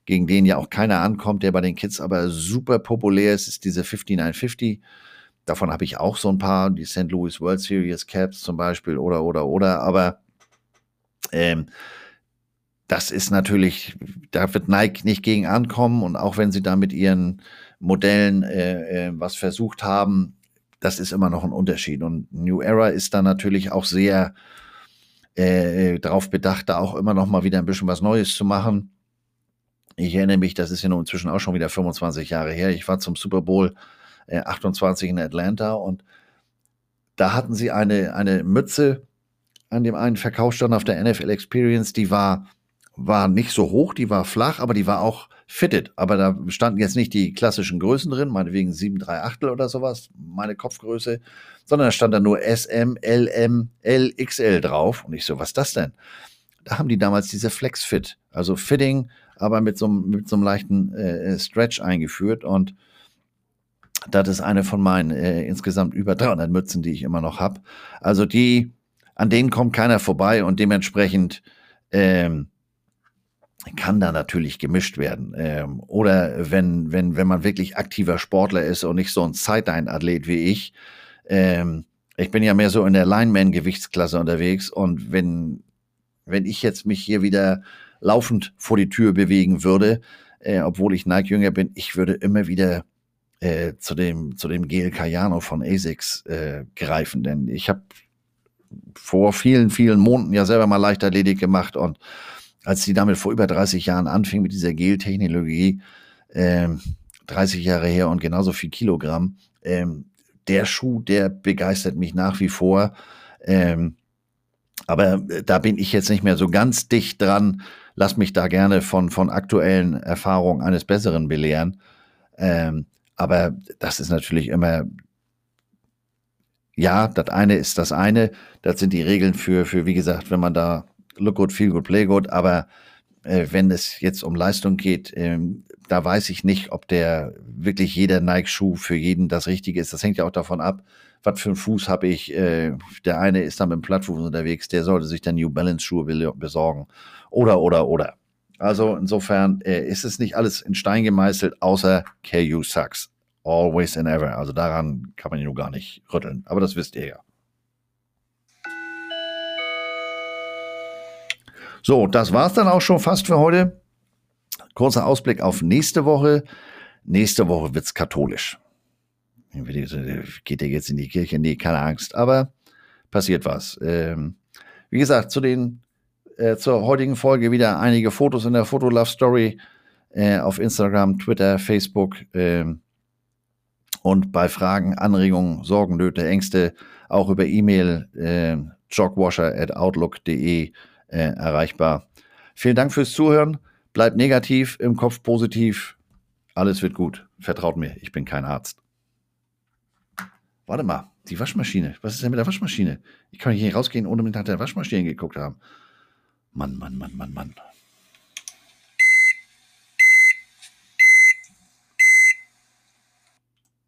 gegen den ja auch keiner ankommt, der bei den Kids aber super populär ist, ist diese 5950 Davon habe ich auch so ein paar, die St. Louis World Series Caps zum Beispiel oder, oder, oder. Aber ähm, das ist natürlich, da wird Nike nicht gegen ankommen und auch wenn sie da mit ihren Modellen äh, äh, was versucht haben, das ist immer noch ein Unterschied. Und New Era ist da natürlich auch sehr äh, darauf bedacht, da auch immer noch mal wieder ein bisschen was Neues zu machen. Ich erinnere mich, das ist ja nun inzwischen auch schon wieder 25 Jahre her. Ich war zum Super Bowl äh, 28 in Atlanta und da hatten sie eine, eine Mütze an dem einen Verkaufsstand auf der NFL Experience, die war, war nicht so hoch, die war flach, aber die war auch fitted. Aber da standen jetzt nicht die klassischen Größen drin, meinetwegen 7, 3 Achtel oder sowas, meine Kopfgröße, sondern da stand da nur SM, LM, LXL drauf. Und ich so, was ist das denn? Da haben die damals diese Flex Fit, also Fitting, aber mit so, mit so einem leichten äh, Stretch eingeführt und das ist eine von meinen äh, insgesamt über 300 Mützen, die ich immer noch habe. Also die, an denen kommt keiner vorbei und dementsprechend ähm, kann da natürlich gemischt werden. Ähm, oder wenn, wenn, wenn man wirklich aktiver Sportler ist und nicht so ein Sideline-Athlet wie ich. Ähm, ich bin ja mehr so in der Lineman-Gewichtsklasse unterwegs und wenn, wenn ich jetzt mich hier wieder laufend vor die Tür bewegen würde, äh, obwohl ich Nike-Jünger bin, ich würde immer wieder äh, zu dem, zu dem Gel Cayano von ASICS äh, greifen. Denn ich habe vor vielen, vielen Monaten ja selber mal Leichtathletik gemacht und als die damit vor über 30 Jahren anfing mit dieser Gel-Technologie, äh, 30 Jahre her und genauso viel Kilogramm, ähm, der Schuh, der begeistert mich nach wie vor. Ähm, aber äh, da bin ich jetzt nicht mehr so ganz dicht dran. Lass mich da gerne von, von aktuellen Erfahrungen eines Besseren belehren. Ähm, aber das ist natürlich immer, ja, das eine ist das eine. Das sind die Regeln für, für wie gesagt, wenn man da look good, feel good, play good. Aber äh, wenn es jetzt um Leistung geht, ähm, da weiß ich nicht, ob der wirklich jeder Nike-Schuh für jeden das Richtige ist. Das hängt ja auch davon ab, was für einen Fuß habe ich. Äh, der eine ist dann mit dem Plattfuß unterwegs, der sollte sich dann New Balance-Schuhe besorgen. Oder, oder, oder. Also insofern äh, ist es nicht alles in Stein gemeißelt, außer KU sucks. Always and ever. Also daran kann man ja nur gar nicht rütteln. Aber das wisst ihr ja. So, das war's dann auch schon fast für heute. Kurzer Ausblick auf nächste Woche. Nächste Woche wird's katholisch. Geht ihr jetzt in die Kirche? Nee, keine Angst. Aber passiert was. Ähm, wie gesagt, zu den äh, zur heutigen Folge wieder einige Fotos in der Fotolove Story äh, auf Instagram, Twitter, Facebook äh, und bei Fragen, Anregungen, Sorgen, Nöte, Ängste auch über E-Mail äh, jogwasher@outlook.de äh, erreichbar. Vielen Dank fürs Zuhören. Bleibt negativ, im Kopf positiv. Alles wird gut. Vertraut mir, ich bin kein Arzt. Warte mal, die Waschmaschine. Was ist denn mit der Waschmaschine? Ich kann hier rausgehen, ohne mit der Waschmaschine geguckt haben. Mann, Mann, Mann, Mann, Mann.